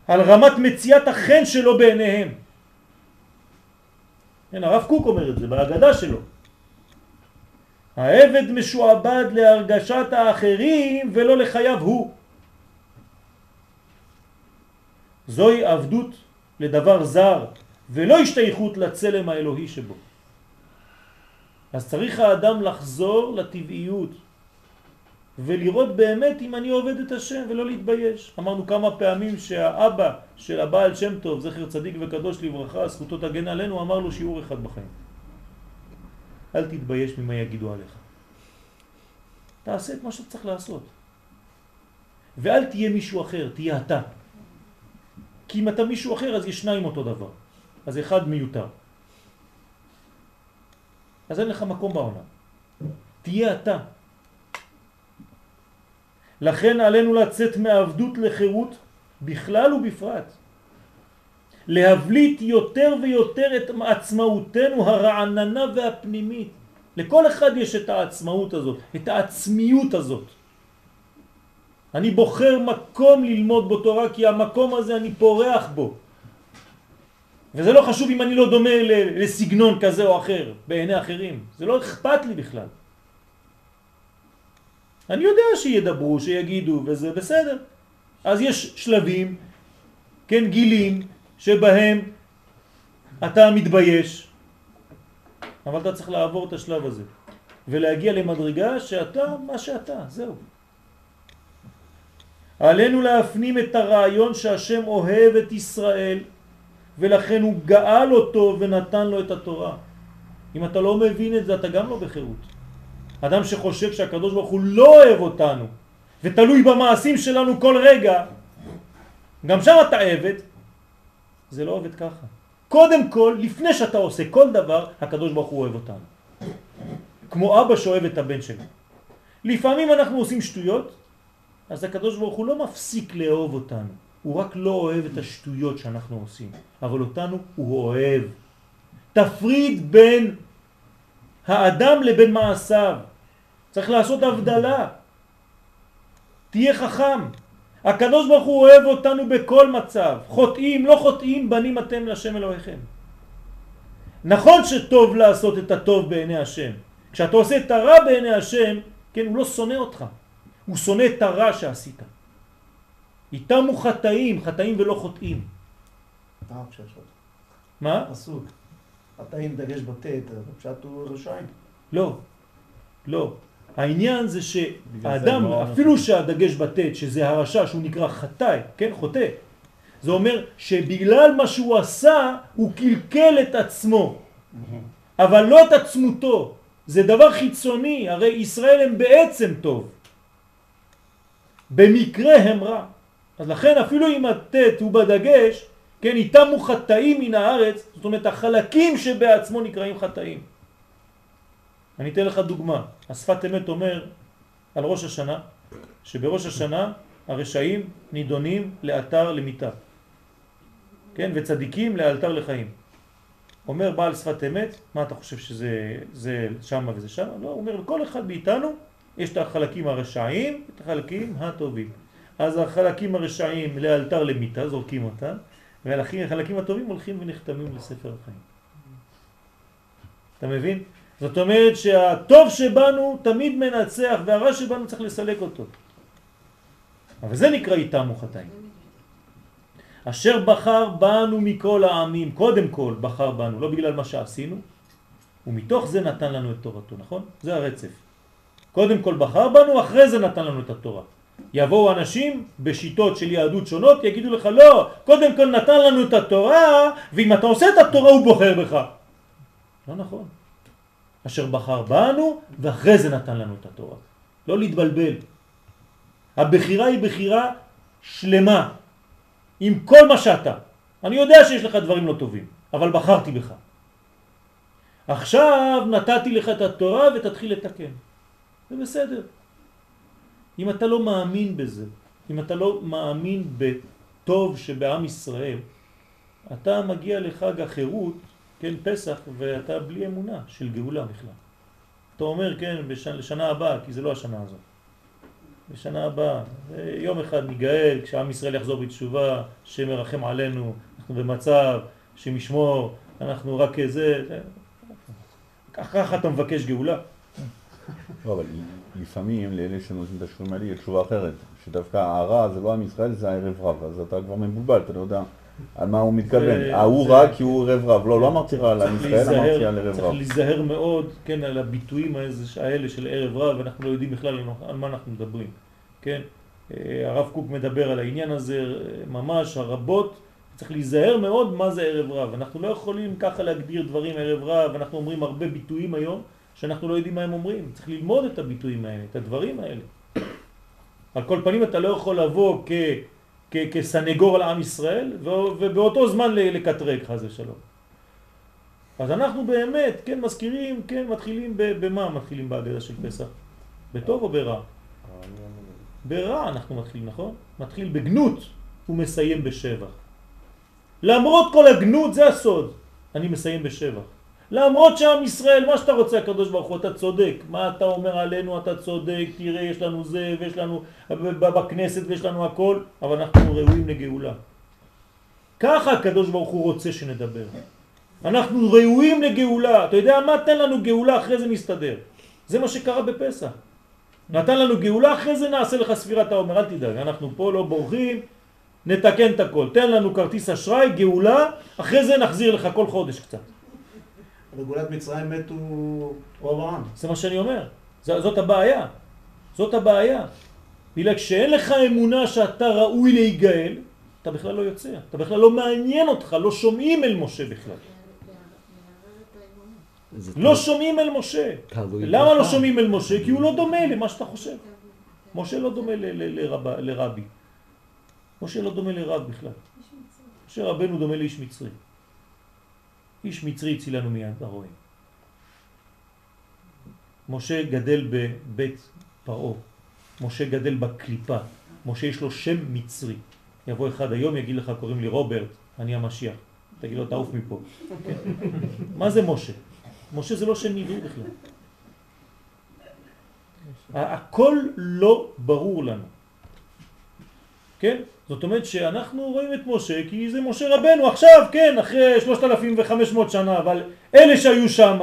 על רמת מציאת החן שלו בעיניהם. כן, הרב קוק אומר את זה בהגדה שלו. העבד משועבד להרגשת האחרים ולא לחייו הוא. זוהי עבדות לדבר זר ולא השתייכות לצלם האלוהי שבו. אז צריך האדם לחזור לטבעיות ולראות באמת אם אני עובד את השם ולא להתבייש. אמרנו כמה פעמים שהאבא של הבעל שם טוב, זכר צדיק וקדוש לברכה, זכותו תגן עלינו, אמר לו שיעור אחד בחיים. אל תתבייש ממה יגידו עליך. תעשה את מה שאתה צריך לעשות. ואל תהיה מישהו אחר, תהיה אתה. כי אם אתה מישהו אחר אז יש שניים אותו דבר. אז אחד מיותר. אז אין לך מקום בעולם. תהיה אתה. לכן עלינו לצאת מעבדות לחירות בכלל ובפרט. להבליט יותר ויותר את עצמאותנו הרעננה והפנימית. לכל אחד יש את העצמאות הזאת, את העצמיות הזאת. אני בוחר מקום ללמוד בו תורה כי המקום הזה אני פורח בו. וזה לא חשוב אם אני לא דומה לסגנון כזה או אחר בעיני אחרים, זה לא אכפת לי בכלל. אני יודע שידברו, שיגידו, וזה בסדר. אז יש שלבים, כן, גילים, שבהם אתה מתבייש, אבל אתה צריך לעבור את השלב הזה, ולהגיע למדרגה שאתה מה שאתה, זהו. עלינו להפנים את הרעיון שהשם אוהב את ישראל, ולכן הוא גאל אותו ונתן לו את התורה. אם אתה לא מבין את זה, אתה גם לא בחירות. אדם שחושב שהקדוש ברוך הוא לא אוהב אותנו ותלוי במעשים שלנו כל רגע, גם שם אתה עבד, זה לא עובד ככה. קודם כל, לפני שאתה עושה כל דבר, הקדוש ברוך הוא אוהב אותנו. כמו אבא שאוהב את הבן שלו. לפעמים אנחנו עושים שטויות, אז הקדוש ברוך הוא לא מפסיק לאהוב אותנו. הוא רק לא אוהב את השטויות שאנחנו עושים, אבל אותנו הוא אוהב. תפריד בין האדם לבין מעשיו. צריך לעשות הבדלה. תהיה חכם. הקדוש ברוך הוא אוהב אותנו בכל מצב. חוטאים, לא חוטאים, בנים אתם לשם אלוהיכם. נכון שטוב לעשות את הטוב בעיני השם. כשאתה עושה את הרע בעיני השם, כן, הוא לא שונא אותך. הוא שונא את הרע שעשית. איתם הוא חטאים, חטאים ולא חוטאים. מה? פסוק. חטאים דגש בטט, הפשט הוא רשעים. לא, לא. העניין זה שהאדם, לא אפילו שהדגש בטט, שזה הרשע שהוא נקרא חטאי, כן, חוטא, זה אומר שבגלל מה שהוא עשה, הוא קלקל את עצמו, אבל לא את עצמותו. זה דבר חיצוני, הרי ישראל הם בעצם טוב. במקרה הם רע. אז לכן אפילו אם הטט הוא בדגש, כן, איתם הוא חטאים מן הארץ, זאת אומרת החלקים שבעצמו נקראים חטאים. אני אתן לך דוגמה. השפת אמת אומר על ראש השנה, שבראש השנה הרשעים נידונים לאתר למיטה. כן? וצדיקים לאלתר לחיים. אומר בעל שפת אמת, מה אתה חושב שזה זה שמה וזה שמה? לא, הוא אומר, לכל אחד מאיתנו יש את החלקים הרשעים, את החלקים הטובים. אז החלקים הרשעים לאלתר למיטה, זורקים אותם, והחלקים הטובים הולכים ונחתמים לספר החיים. אתה מבין? זאת אומרת שהטוב שבנו תמיד מנצח והרע שבנו צריך לסלק אותו. אבל זה נקרא איתם וחטאים. אשר בחר בנו מכל העמים, קודם כל בחר בנו, לא בגלל מה שעשינו, ומתוך זה נתן לנו את תורתו, נכון? זה הרצף. קודם כל בחר בנו, אחרי זה נתן לנו את התורה. יבואו אנשים בשיטות של יהדות שונות, יגידו לך לא, קודם כל נתן לנו את התורה, ואם אתה עושה את התורה הוא בוחר בך. לא נכון. אשר בחר בנו, ואחרי זה נתן לנו את התורה. לא להתבלבל. הבחירה היא בחירה שלמה, עם כל מה שאתה. אני יודע שיש לך דברים לא טובים, אבל בחרתי בך. עכשיו נתתי לך את התורה ותתחיל לתקן. זה בסדר. אם אתה לא מאמין בזה, אם אתה לא מאמין בטוב שבעם ישראל, אתה מגיע לחג החירות, כן, פסח, ואתה בלי אמונה של גאולה בכלל. אתה אומר, כן, בשנה, הבאה, כי זה לא השנה הזאת. בשנה הבאה, יום אחד ניגאל, כשעם ישראל יחזור בתשובה, שמרחם עלינו, אנחנו במצב שמשמור, אנחנו רק זה, ככה אתה מבקש גאולה. לא, אבל לפעמים לאלה שנותנים את השיעורים האלה יש תשובה אחרת, שדווקא הרע זה לא עם ישראל, זה הערב רב, אז אתה כבר מבולבל, אתה לא יודע על מה הוא מתכוון. ההוא רע כי הוא ערב רב, לא, לא אמרתי רע על עם ישראל, אמרתי על ערב צריך רב. להיזהר מאוד, כן, על הביטויים האלה של ערב רב, אנחנו לא יודעים בכלל על מה אנחנו מדברים, כן? אה, הרב קוק מדבר על העניין הזה אה, ממש, הרבות, צריך להיזהר מאוד מה זה ערב רב. אנחנו לא יכולים ככה להגדיר דברים ערב רב, אנחנו אומרים הרבה ביטויים היום שאנחנו לא יודעים מה הם אומרים. צריך ללמוד את הביטויים האלה, את הדברים האלה. על כל פנים אתה לא יכול לבוא כ, כסנגור על עם ישראל ובאותו זמן לקטרג חס ושלום. אז אנחנו באמת, כן, מזכירים, כן, מתחילים במה מתחילים בהגדה של פסח? בטוב או ברע? ברע אנחנו מתחילים, נכון? מתחיל בגנות ומסיים בשבח. למרות כל הגנות, זה הסוד, אני מסיים בשבח. למרות שעם ישראל, מה שאתה רוצה הקדוש ברוך הוא, אתה צודק. מה אתה אומר עלינו, אתה צודק, תראה, יש לנו זה, ויש לנו בכנסת, ויש לנו הכל, אבל אנחנו ראויים לגאולה. ככה הקדוש ברוך הוא רוצה שנדבר. אנחנו ראויים לגאולה. אתה יודע מה? תן לנו גאולה, אחרי זה נסתדר. זה מה שקרה בפסח. נתן לנו גאולה, אחרי זה נעשה לך ספירת העומר, אל תדאג, אנחנו פה לא בורחים, נתקן את הכל. תן לנו כרטיס אשראי, גאולה, אחרי זה נחזיר לך כל חודש קצת. בגאולת מצרים מתו רוב העם. זה מה שאני אומר, ז- זאת הבעיה, זאת הבעיה. בגלל כשאין לך אמונה שאתה ראוי להיגאל, אתה בכלל לא יוצא, אתה בכלל לא מעניין אותך, לא שומעים אל משה בכלל. לא שומעים אל משה. למה לא. שומעים אל משה? כי הוא לא דומה למה שאתה חושב. משה לא דומה לרבי. משה לא דומה לרב בכלל. משה רבנו דומה לאיש מצרי. איש מצרי הצילנו מיד הרועים. משה גדל בבית פרעה. משה גדל בקליפה. משה יש לו שם מצרי. יבוא אחד היום יגיד לך קוראים לי רוברט, אני המשיח. תגיד לו תעוף מפה. מה זה משה? משה זה לא שם עברי בכלל. הכל לא ברור לנו. כן? זאת אומרת שאנחנו רואים את משה כי זה משה רבנו עכשיו, כן, אחרי 3,500 שנה, אבל אלה שהיו שם,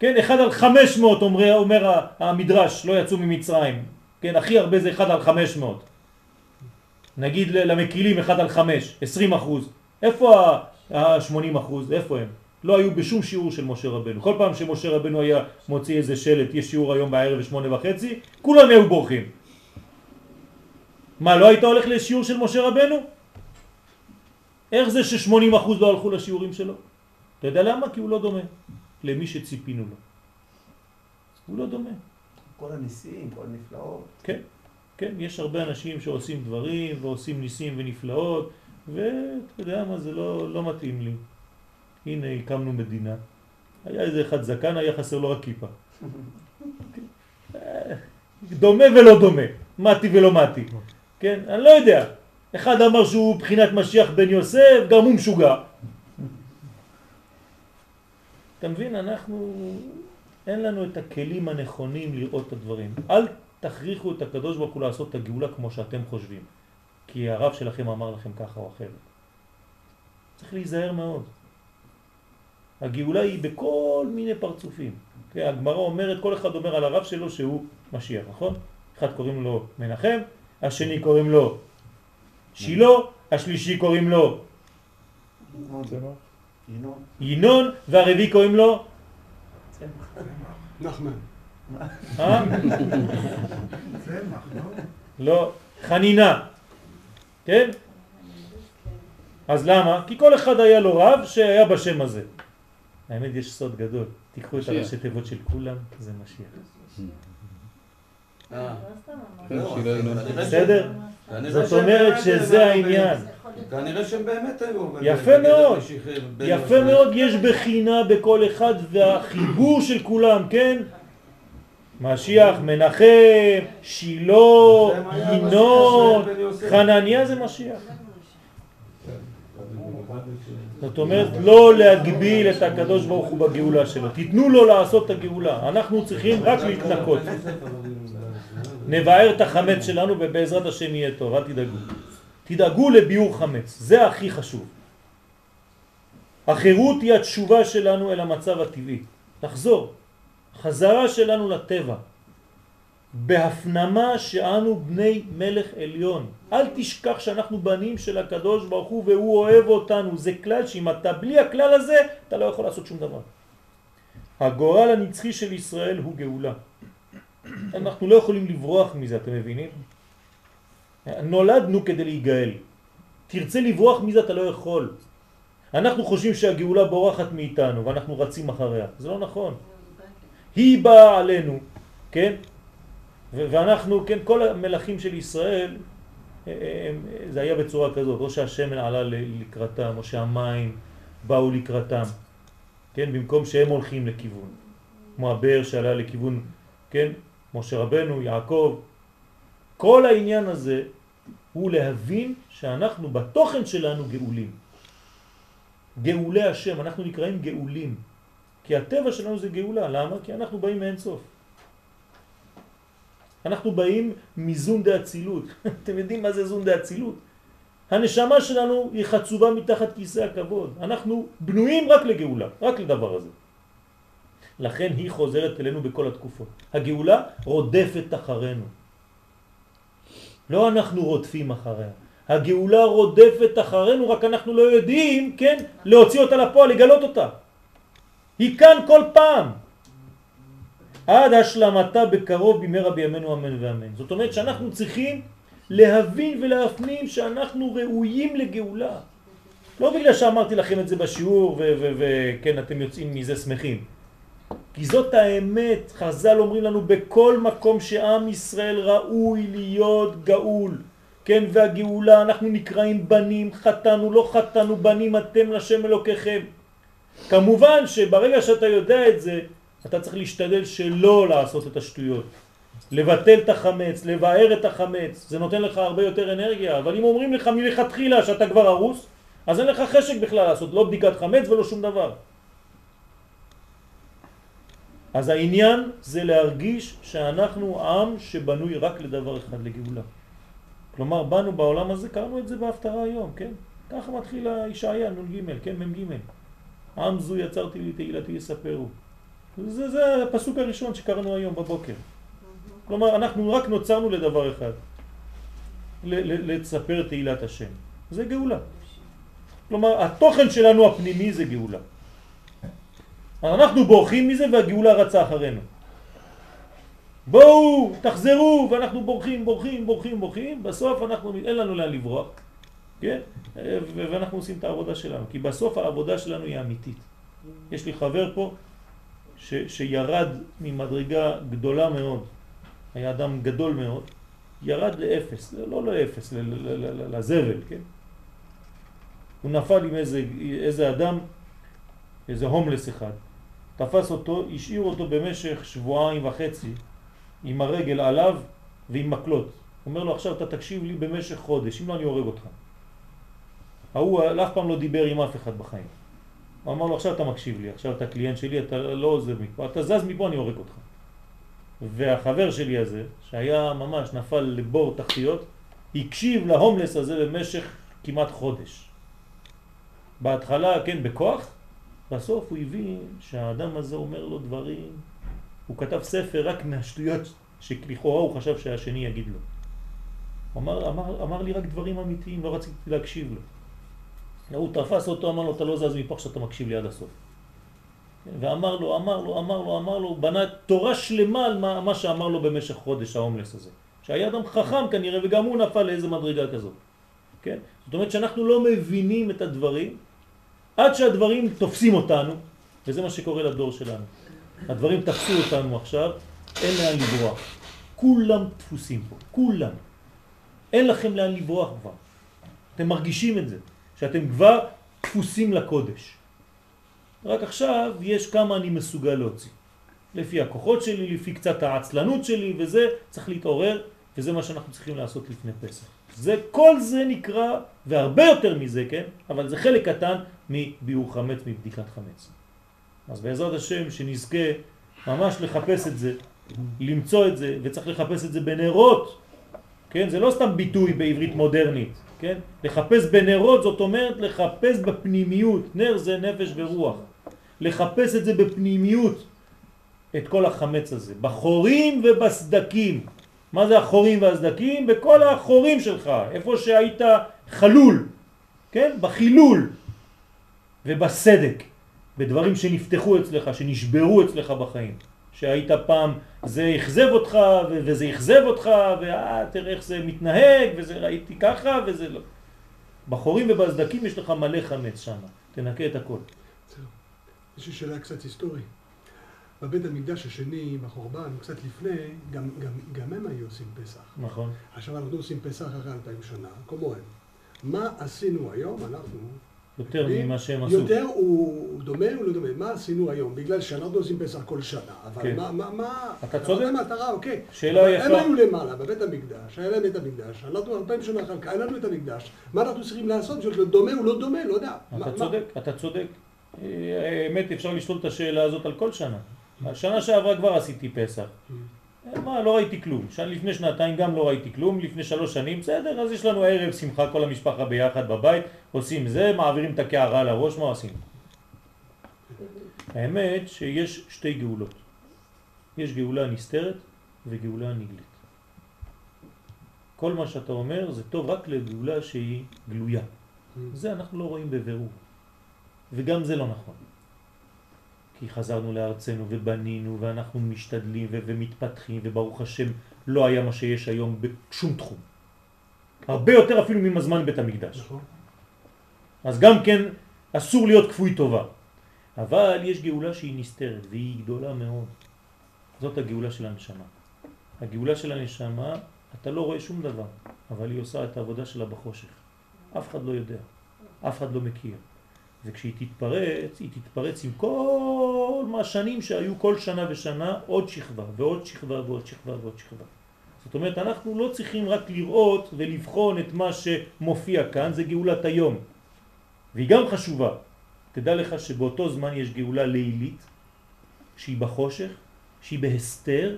כן, אחד על 500 אומר, אומר המדרש, לא יצאו ממצרים, כן, הכי הרבה זה אחד על 500. נגיד למקילים אחד על 5, 20 אחוז. איפה ה-80 אחוז? איפה הם? לא היו בשום שיעור של משה רבנו. כל פעם שמשה רבנו היה מוציא איזה שלט, יש שיעור היום בערב בשמונה וחצי, כולם היו בורחים. מה, לא היית הולך לשיעור של משה רבנו? איך זה ש-80% לא הלכו לשיעורים שלו? אתה יודע למה? כי הוא לא דומה למי שציפינו לו. הוא לא דומה. כל הניסים, כל הנפלאות. כן, כן, יש הרבה אנשים שעושים דברים ועושים ניסים ונפלאות, ואתה יודע מה, זה לא, לא מתאים לי. הנה, הקמנו מדינה. היה איזה אחד זקן, היה חסר לו רק כיפה. אה, דומה ולא דומה, מתי ולא מתי. כן, אני לא יודע. אחד אמר שהוא בחינת משיח בן יוסף, גם הוא משוגע. אתה מבין, אנחנו, אין לנו את הכלים הנכונים לראות את הדברים. אל תכריחו את הקדוש ברוך הוא לעשות את הגאולה כמו שאתם חושבים. כי הרב שלכם אמר לכם ככה או אחרת. צריך להיזהר מאוד. הגאולה היא בכל מיני פרצופים. כן, הגמרא אומרת, כל אחד אומר על הרב שלו שהוא משיח, נכון? אחד קוראים לו מנחם, השני קוראים לו שילה, השלישי קוראים לו ינון. ינון, והרביעי קוראים לו נחמן. אה? לא? חנינה, כן? אז למה? כי כל אחד היה לו רב שהיה בשם הזה. האמת יש סוד גדול, תיקחו את. הראשי תיבות של כולם, זה משיח. אה. לא, שלא- לא- כנראה ש- בסדר? כנראה זאת שהם אומרת באמת שזה היו- העניין. כנראה שהם באמת היו. יפה מאוד, יפה. מאוד, יש בחינה בכל אחד והחיבור של כולם, כן? משיח, מנחם, שילה, ינון. חנניה זה משיח. זאת אומרת, לא להגביל את הקדוש ברוך הוא בגאולה שלו. תיתנו לו לעשות את הגאולה. אנחנו צריכים רק להתנקות. נבער את החמץ שלנו ובעזרת השם יהיה טוב, אל תדאגו. תדאגו לביאור חמץ, זה הכי חשוב. החירות היא התשובה שלנו אל המצב הטבעי. לחזור. חזרה שלנו לטבע. בהפנמה שאנו בני מלך עליון. אל תשכח שאנחנו בנים של הקדוש ברוך הוא והוא אוהב אותנו. זה כלל שאם אתה בלי הכלל הזה, אתה לא יכול לעשות שום דבר. הגורל הנצחי של ישראל הוא גאולה. אנחנו לא יכולים לברוח מזה, אתם מבינים? נולדנו כדי להיגאל. תרצה לברוח מזה, אתה לא יכול. אנחנו חושבים שהגאולה בורחת מאיתנו ואנחנו רצים אחריה. זה לא נכון. היא באה עלינו, כן? ואנחנו, כן, כל המלכים של ישראל, אה, הם, זה היה בצורה כזאת, או שהשמן עלה לקראתם, או שהמים באו לקראתם, כן? במקום שהם הולכים לכיוון. כמו הבאר שעלה לכיוון, כן? משה רבנו, יעקב. כל העניין הזה הוא להבין שאנחנו בתוכן שלנו גאולים. גאולי השם, אנחנו נקראים גאולים. כי הטבע שלנו זה גאולה, למה? כי אנחנו באים מאין סוף. אנחנו באים מזון דאצילות. אתם יודעים מה זה זון דאצילות? הנשמה שלנו היא חצובה מתחת כיסא הכבוד. אנחנו בנויים רק לגאולה, רק לדבר הזה. לכן היא חוזרת אלינו בכל התקופות. הגאולה רודפת אחרינו. לא אנחנו רודפים אחריה. הגאולה רודפת אחרינו, רק אנחנו לא יודעים, כן, להוציא אותה לפועל, לגלות אותה. היא כאן כל פעם. עד השלמתה בקרוב במהרה בימינו אמן ואמן. זאת אומרת שאנחנו צריכים להבין ולהפנים שאנחנו ראויים לגאולה. לא בגלל שאמרתי לכם את זה בשיעור וכן אתם יוצאים מזה שמחים. כי זאת האמת, חז"ל אומרים לנו בכל מקום שעם ישראל ראוי להיות גאול. כן, והגאולה, אנחנו נקראים בנים, חתנו, לא חתנו, בנים אתם לשם אלוקיכם. כמובן שברגע שאתה יודע את זה, אתה צריך להשתדל שלא לעשות את השטויות. לבטל את החמץ, לבאר את החמץ, זה נותן לך הרבה יותר אנרגיה, אבל אם אומרים לך מלכתחילה שאתה כבר הרוס, אז אין לך חשק בכלל לעשות לא בדיקת חמץ ולא שום דבר. אז העניין זה להרגיש שאנחנו עם שבנוי רק לדבר אחד, לגאולה. כלומר, באנו בעולם הזה, קראנו את זה בהפטרה היום, כן? ככה מתחיל ישעיה, נ"ג, כן, מ"ג. עם זו יצרתי לי תהילתי יספרו. זה, זה הפסוק הראשון שקראנו היום בבוקר. כלומר, אנחנו רק נוצרנו לדבר אחד, לספר תהילת השם. זה גאולה. כלומר, התוכן שלנו הפנימי זה גאולה. אנחנו בורחים מזה והגאולה רצה אחרינו. בואו, תחזרו, ואנחנו בורחים, בורחים, בורחים, בורחים, בסוף אנחנו, אין לנו לאן לברוח, כן? ואנחנו עושים את העבודה שלנו, כי בסוף העבודה שלנו היא אמיתית. יש לי חבר פה ש, שירד ממדרגה גדולה מאוד, היה אדם גדול מאוד, ירד לאפס, לא לאפס, לזבל, כן? הוא נפל עם איזה, איזה אדם, איזה הומלס אחד, תפס אותו, השאיר אותו במשך שבועיים וחצי עם הרגל עליו ועם מקלות. אומר לו עכשיו אתה תקשיב לי במשך חודש, אם לא אני הורג אותך. ההוא אף פעם לא דיבר עם אף אחד בחיים. הוא אמר לו עכשיו אתה מקשיב לי, עכשיו אתה קליינט שלי, אתה לא עוזב מפה, אתה זז מפה אני הורג אותך. והחבר שלי הזה, שהיה ממש נפל לבור תחתיות, הקשיב להומלס הזה במשך כמעט חודש. בהתחלה, כן, בכוח, בסוף הוא הבין שהאדם הזה אומר לו דברים, הוא כתב ספר רק מהשטויות שלכאורה הוא חשב שהשני יגיד לו. הוא אמר, אמר, אמר לי רק דברים אמיתיים, לא רציתי להקשיב לו. הוא תפס אותו, אמר לו, אתה לא זז מפה שאתה מקשיב לי עד הסוף. ואמר לו, אמר לו, אמר לו, אמר לו, בנה תורה שלמה על מה, מה שאמר לו במשך חודש ההומלס הזה. שהיה אדם חכם כנראה, וגם הוא נפל לאיזה מדרגה כזאת. כן? זאת אומרת שאנחנו לא מבינים את הדברים עד שהדברים תופסים אותנו, וזה מה שקורה לדור שלנו. הדברים תפסו אותנו עכשיו, אין לאן לברוח. כולם דפוסים פה, כולם. אין לכם לאן לברוח כבר. אתם מרגישים את זה, שאתם כבר דפוסים לקודש. רק עכשיו יש כמה אני מסוגל להוציא. לפי הכוחות שלי, לפי קצת העצלנות שלי, וזה צריך להתעורר, וזה מה שאנחנו צריכים לעשות לפני פסח. זה, כל זה נקרא, והרבה יותר מזה, כן? אבל זה חלק קטן מביאור חמץ, מבדיקת חמץ. אז בעזרת השם שנזכה ממש לחפש את זה, למצוא את זה, וצריך לחפש את זה בנרות, כן? זה לא סתם ביטוי בעברית מודרנית, כן? לחפש בנרות זאת אומרת לחפש בפנימיות, נר זה נפש ורוח. לחפש את זה בפנימיות, את כל החמץ הזה, בחורים ובסדקים. מה זה החורים והסדקים? בכל החורים שלך, איפה שהיית חלול, כן? בחילול ובסדק, בדברים שנפתחו אצלך, שנשברו אצלך בחיים. שהיית פעם, זה אכזב אותך וזה אכזב אותך, ואה, תראה איך זה מתנהג, וזה ראיתי ככה, וזה לא. בחורים ובסדקים יש לך מלא חמץ שם, תנקה את הכל. יש לי שאלה קצת היסטורית. בבית המקדש השני, בחורבן, קצת לפני, גם, גם, גם הם היו עושים פסח. נכון. עכשיו אנחנו עושים פסח אחרי אלפיים שנה, כמוהם. מה עשינו היום? אנחנו... יותר ממה שהם עשו. יותר הוא דומה או לא דומה? מה עשינו היום? בגלל שאנחנו עושים פסח כל שנה. אבל כן. מה, מה, מה... אתה צודק. זאת המטרה, אוקיי. שאלה יפה. הם היו למעלה, בבית המקדש, היה להם את המקדש, אנחנו אלפיים שנה אחר כך, היה לנו את המקדש. מה אנחנו צריכים לעשות? בשביל דומה או לא דומה? לא יודע. אתה מה- צודק, אתה צודק. אה, האמת, אפשר לשאול את השאלה הזאת על כל שנה. השנה שעברה כבר עשיתי פסח. מה, לא ראיתי כלום. לפני שנתיים גם לא ראיתי כלום, לפני שלוש שנים, בסדר, אז יש לנו ערב שמחה, כל המשפחה ביחד בבית, עושים זה, מעבירים את הקערה על הראש, מה עושים? האמת שיש שתי גאולות. יש גאולה נסתרת וגאולה נגלית. כל מה שאתה אומר זה טוב רק לגאולה שהיא גלויה. זה אנחנו לא רואים בבירור. וגם זה לא נכון. כי חזרנו לארצנו ובנינו ואנחנו משתדלים ומתפתחים וברוך השם לא היה מה שיש היום בשום תחום. הרבה יותר אפילו ממזמן בית המקדש. נכון. אז גם כן אסור להיות כפוי טובה. אבל יש גאולה שהיא נסתרת והיא גדולה מאוד. זאת הגאולה של הנשמה. הגאולה של הנשמה, אתה לא רואה שום דבר, אבל היא עושה את העבודה שלה בחושך. אף אחד לא יודע, אף אחד לא מכיר. וכשהיא תתפרץ, היא תתפרץ עם כל מה השנים שהיו כל שנה ושנה, עוד שכבה ועוד שכבה ועוד שכבה ועוד שכבה. זאת אומרת, אנחנו לא צריכים רק לראות ולבחון את מה שמופיע כאן, זה גאולת היום. והיא גם חשובה. תדע לך שבאותו זמן יש גאולה לילית, שהיא בחושך, שהיא בהסתר,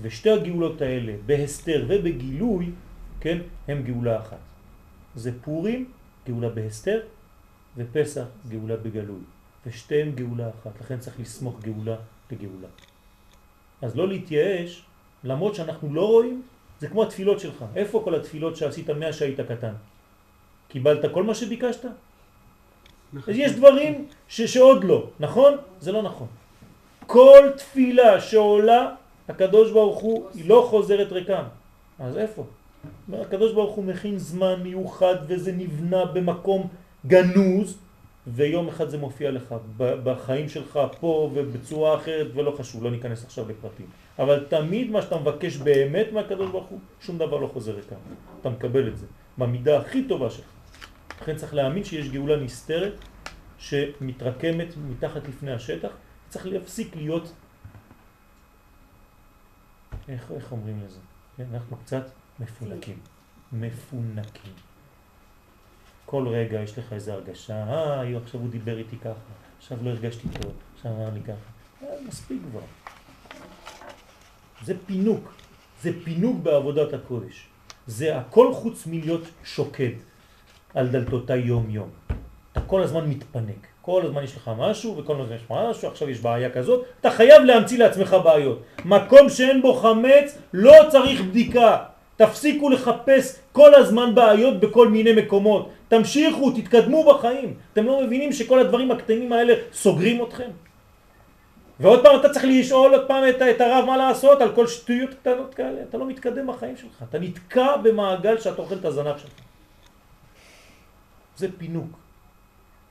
ושתי הגאולות האלה, בהסתר ובגילוי, כן, הם גאולה אחת. זה פורים, גאולה בהסתר, ופסח, גאולה בגלוי. ושתיהם גאולה אחת, לכן צריך לסמוך גאולה לגאולה. אז לא להתייאש, למרות שאנחנו לא רואים, זה כמו התפילות שלך. איפה כל התפילות שעשית מאז שהיית קטן? קיבלת כל מה שביקשת? אז יש דברים ש, שעוד לא, נכון? זה לא נכון. כל תפילה שעולה, הקדוש ברוך הוא, היא לא חוזרת ריקם. אז איפה? הקדוש ברוך הוא מכין זמן מיוחד וזה נבנה במקום גנוז, ויום אחד זה מופיע לך בחיים שלך פה ובצורה אחרת ולא חשוב, לא ניכנס עכשיו לפרטים. אבל תמיד מה שאתה מבקש באמת מהקדוש ברוך הוא, שום דבר לא חוזר ריקם. אתה מקבל את זה, במידה הכי טובה שלך. לכן צריך להאמין שיש גאולה נסתרת שמתרקמת מתחת לפני השטח, צריך להפסיק להיות, איך, איך אומרים לזה? כן, אנחנו קצת מפונקים. מפונקים. כל רגע יש לך איזו הרגשה, אה, עכשיו הוא דיבר איתי ככה, עכשיו לא הרגשתי טוב, עכשיו אמר לי ככה. אה, מספיק כבר. זה פינוק. זה פינוק בעבודת הקודש. זה הכל חוץ מלהיות שוקד על דלתותיי יום יום. אתה כל הזמן מתפנק. כל הזמן יש לך משהו, וכל הזמן יש לך משהו, עכשיו יש בעיה כזאת, אתה חייב להמציא לעצמך בעיות. מקום שאין בו חמץ, לא צריך בדיקה. תפסיקו לחפש כל הזמן בעיות בכל מיני מקומות. תמשיכו, תתקדמו בחיים. אתם לא מבינים שכל הדברים הקטנים האלה סוגרים אתכם? ועוד פעם אתה צריך לשאול עוד פעם את, את הרב מה לעשות על כל שטויות קטנות כאלה. אתה לא מתקדם בחיים שלך. אתה נתקע במעגל שאתה אוכל את הזנב שלך. זה פינוק.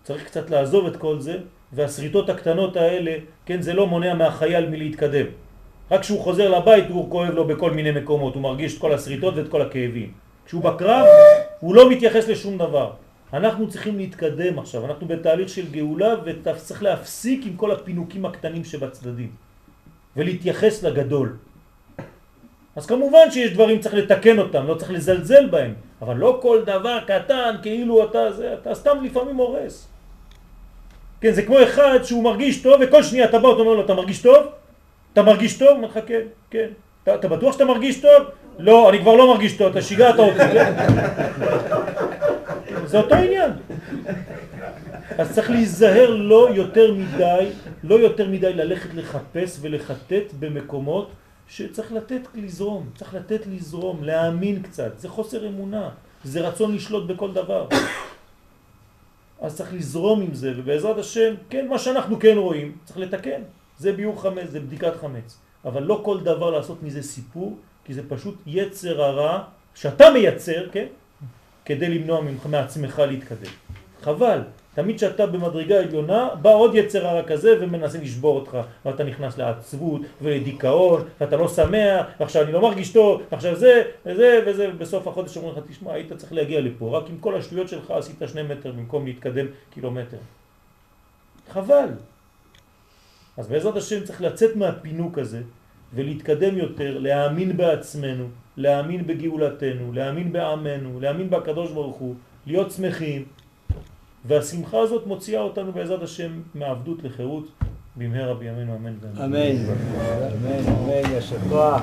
צריך קצת לעזוב את כל זה, והשריטות הקטנות האלה, כן, זה לא מונע מהחייל מלהתקדם. רק כשהוא חוזר לבית הוא כואב לו בכל מיני מקומות, הוא מרגיש את כל הסריטות ואת כל הכאבים. כשהוא בקרב הוא לא מתייחס לשום דבר. אנחנו צריכים להתקדם עכשיו, אנחנו בתהליך של גאולה וצריך להפסיק עם כל הפינוקים הקטנים שבצדדים ולהתייחס לגדול. אז כמובן שיש דברים צריך לתקן אותם, לא צריך לזלזל בהם, אבל לא כל דבר קטן כאילו אתה זה, אתה סתם לפעמים הורס. כן, זה כמו אחד שהוא מרגיש טוב וכל שנייה אתה בא ואתה אומר לו אתה מרגיש טוב? אתה מרגיש טוב? אומר לך כן, כן. אתה, אתה בטוח שאתה מרגיש טוב? לא, אני כבר לא מרגיש טוב, אתה שיגעת אותי. כן? זה אותו עניין. אז צריך להיזהר לא יותר מדי, לא יותר מדי ללכת לחפש ולחטט במקומות שצריך לתת לזרום, צריך לתת לזרום, להאמין קצת, זה חוסר אמונה, זה רצון לשלוט בכל דבר. אז צריך לזרום עם זה, ובעזרת השם, כן, מה שאנחנו כן רואים, צריך לתקן. זה ביור חמץ, זה בדיקת חמץ. אבל לא כל דבר לעשות מזה סיפור, כי זה פשוט יצר הרע שאתה מייצר, כן? כדי למנוע ממך מעצמך להתקדם. חבל, תמיד שאתה במדרגה עליונה, בא עוד יצר הרע כזה ומנסה לשבור אותך, ואתה נכנס לעצבות ולדיכאון, ואתה לא שמח, ועכשיו אני לא מרגיש טוב, ועכשיו זה, וזה, וזה, ובסוף החודש אומרים לך, תשמע, היית צריך להגיע לפה, רק עם כל השטויות שלך עשית שני מטר במקום להתקדם קילומטר. חבל. אז בעזרת השם צריך לצאת מהפינוק הזה, ולהתקדם יותר, להאמין בעצמנו, להאמין בגאולתנו, להאמין בעמנו, להאמין בקדוש ברוך הוא, להיות שמחים, והשמחה הזאת מוציאה אותנו בעזרת השם מעבדות לחירות במהרה בימינו אמן אמן. אמן, אמן, יישר כוח.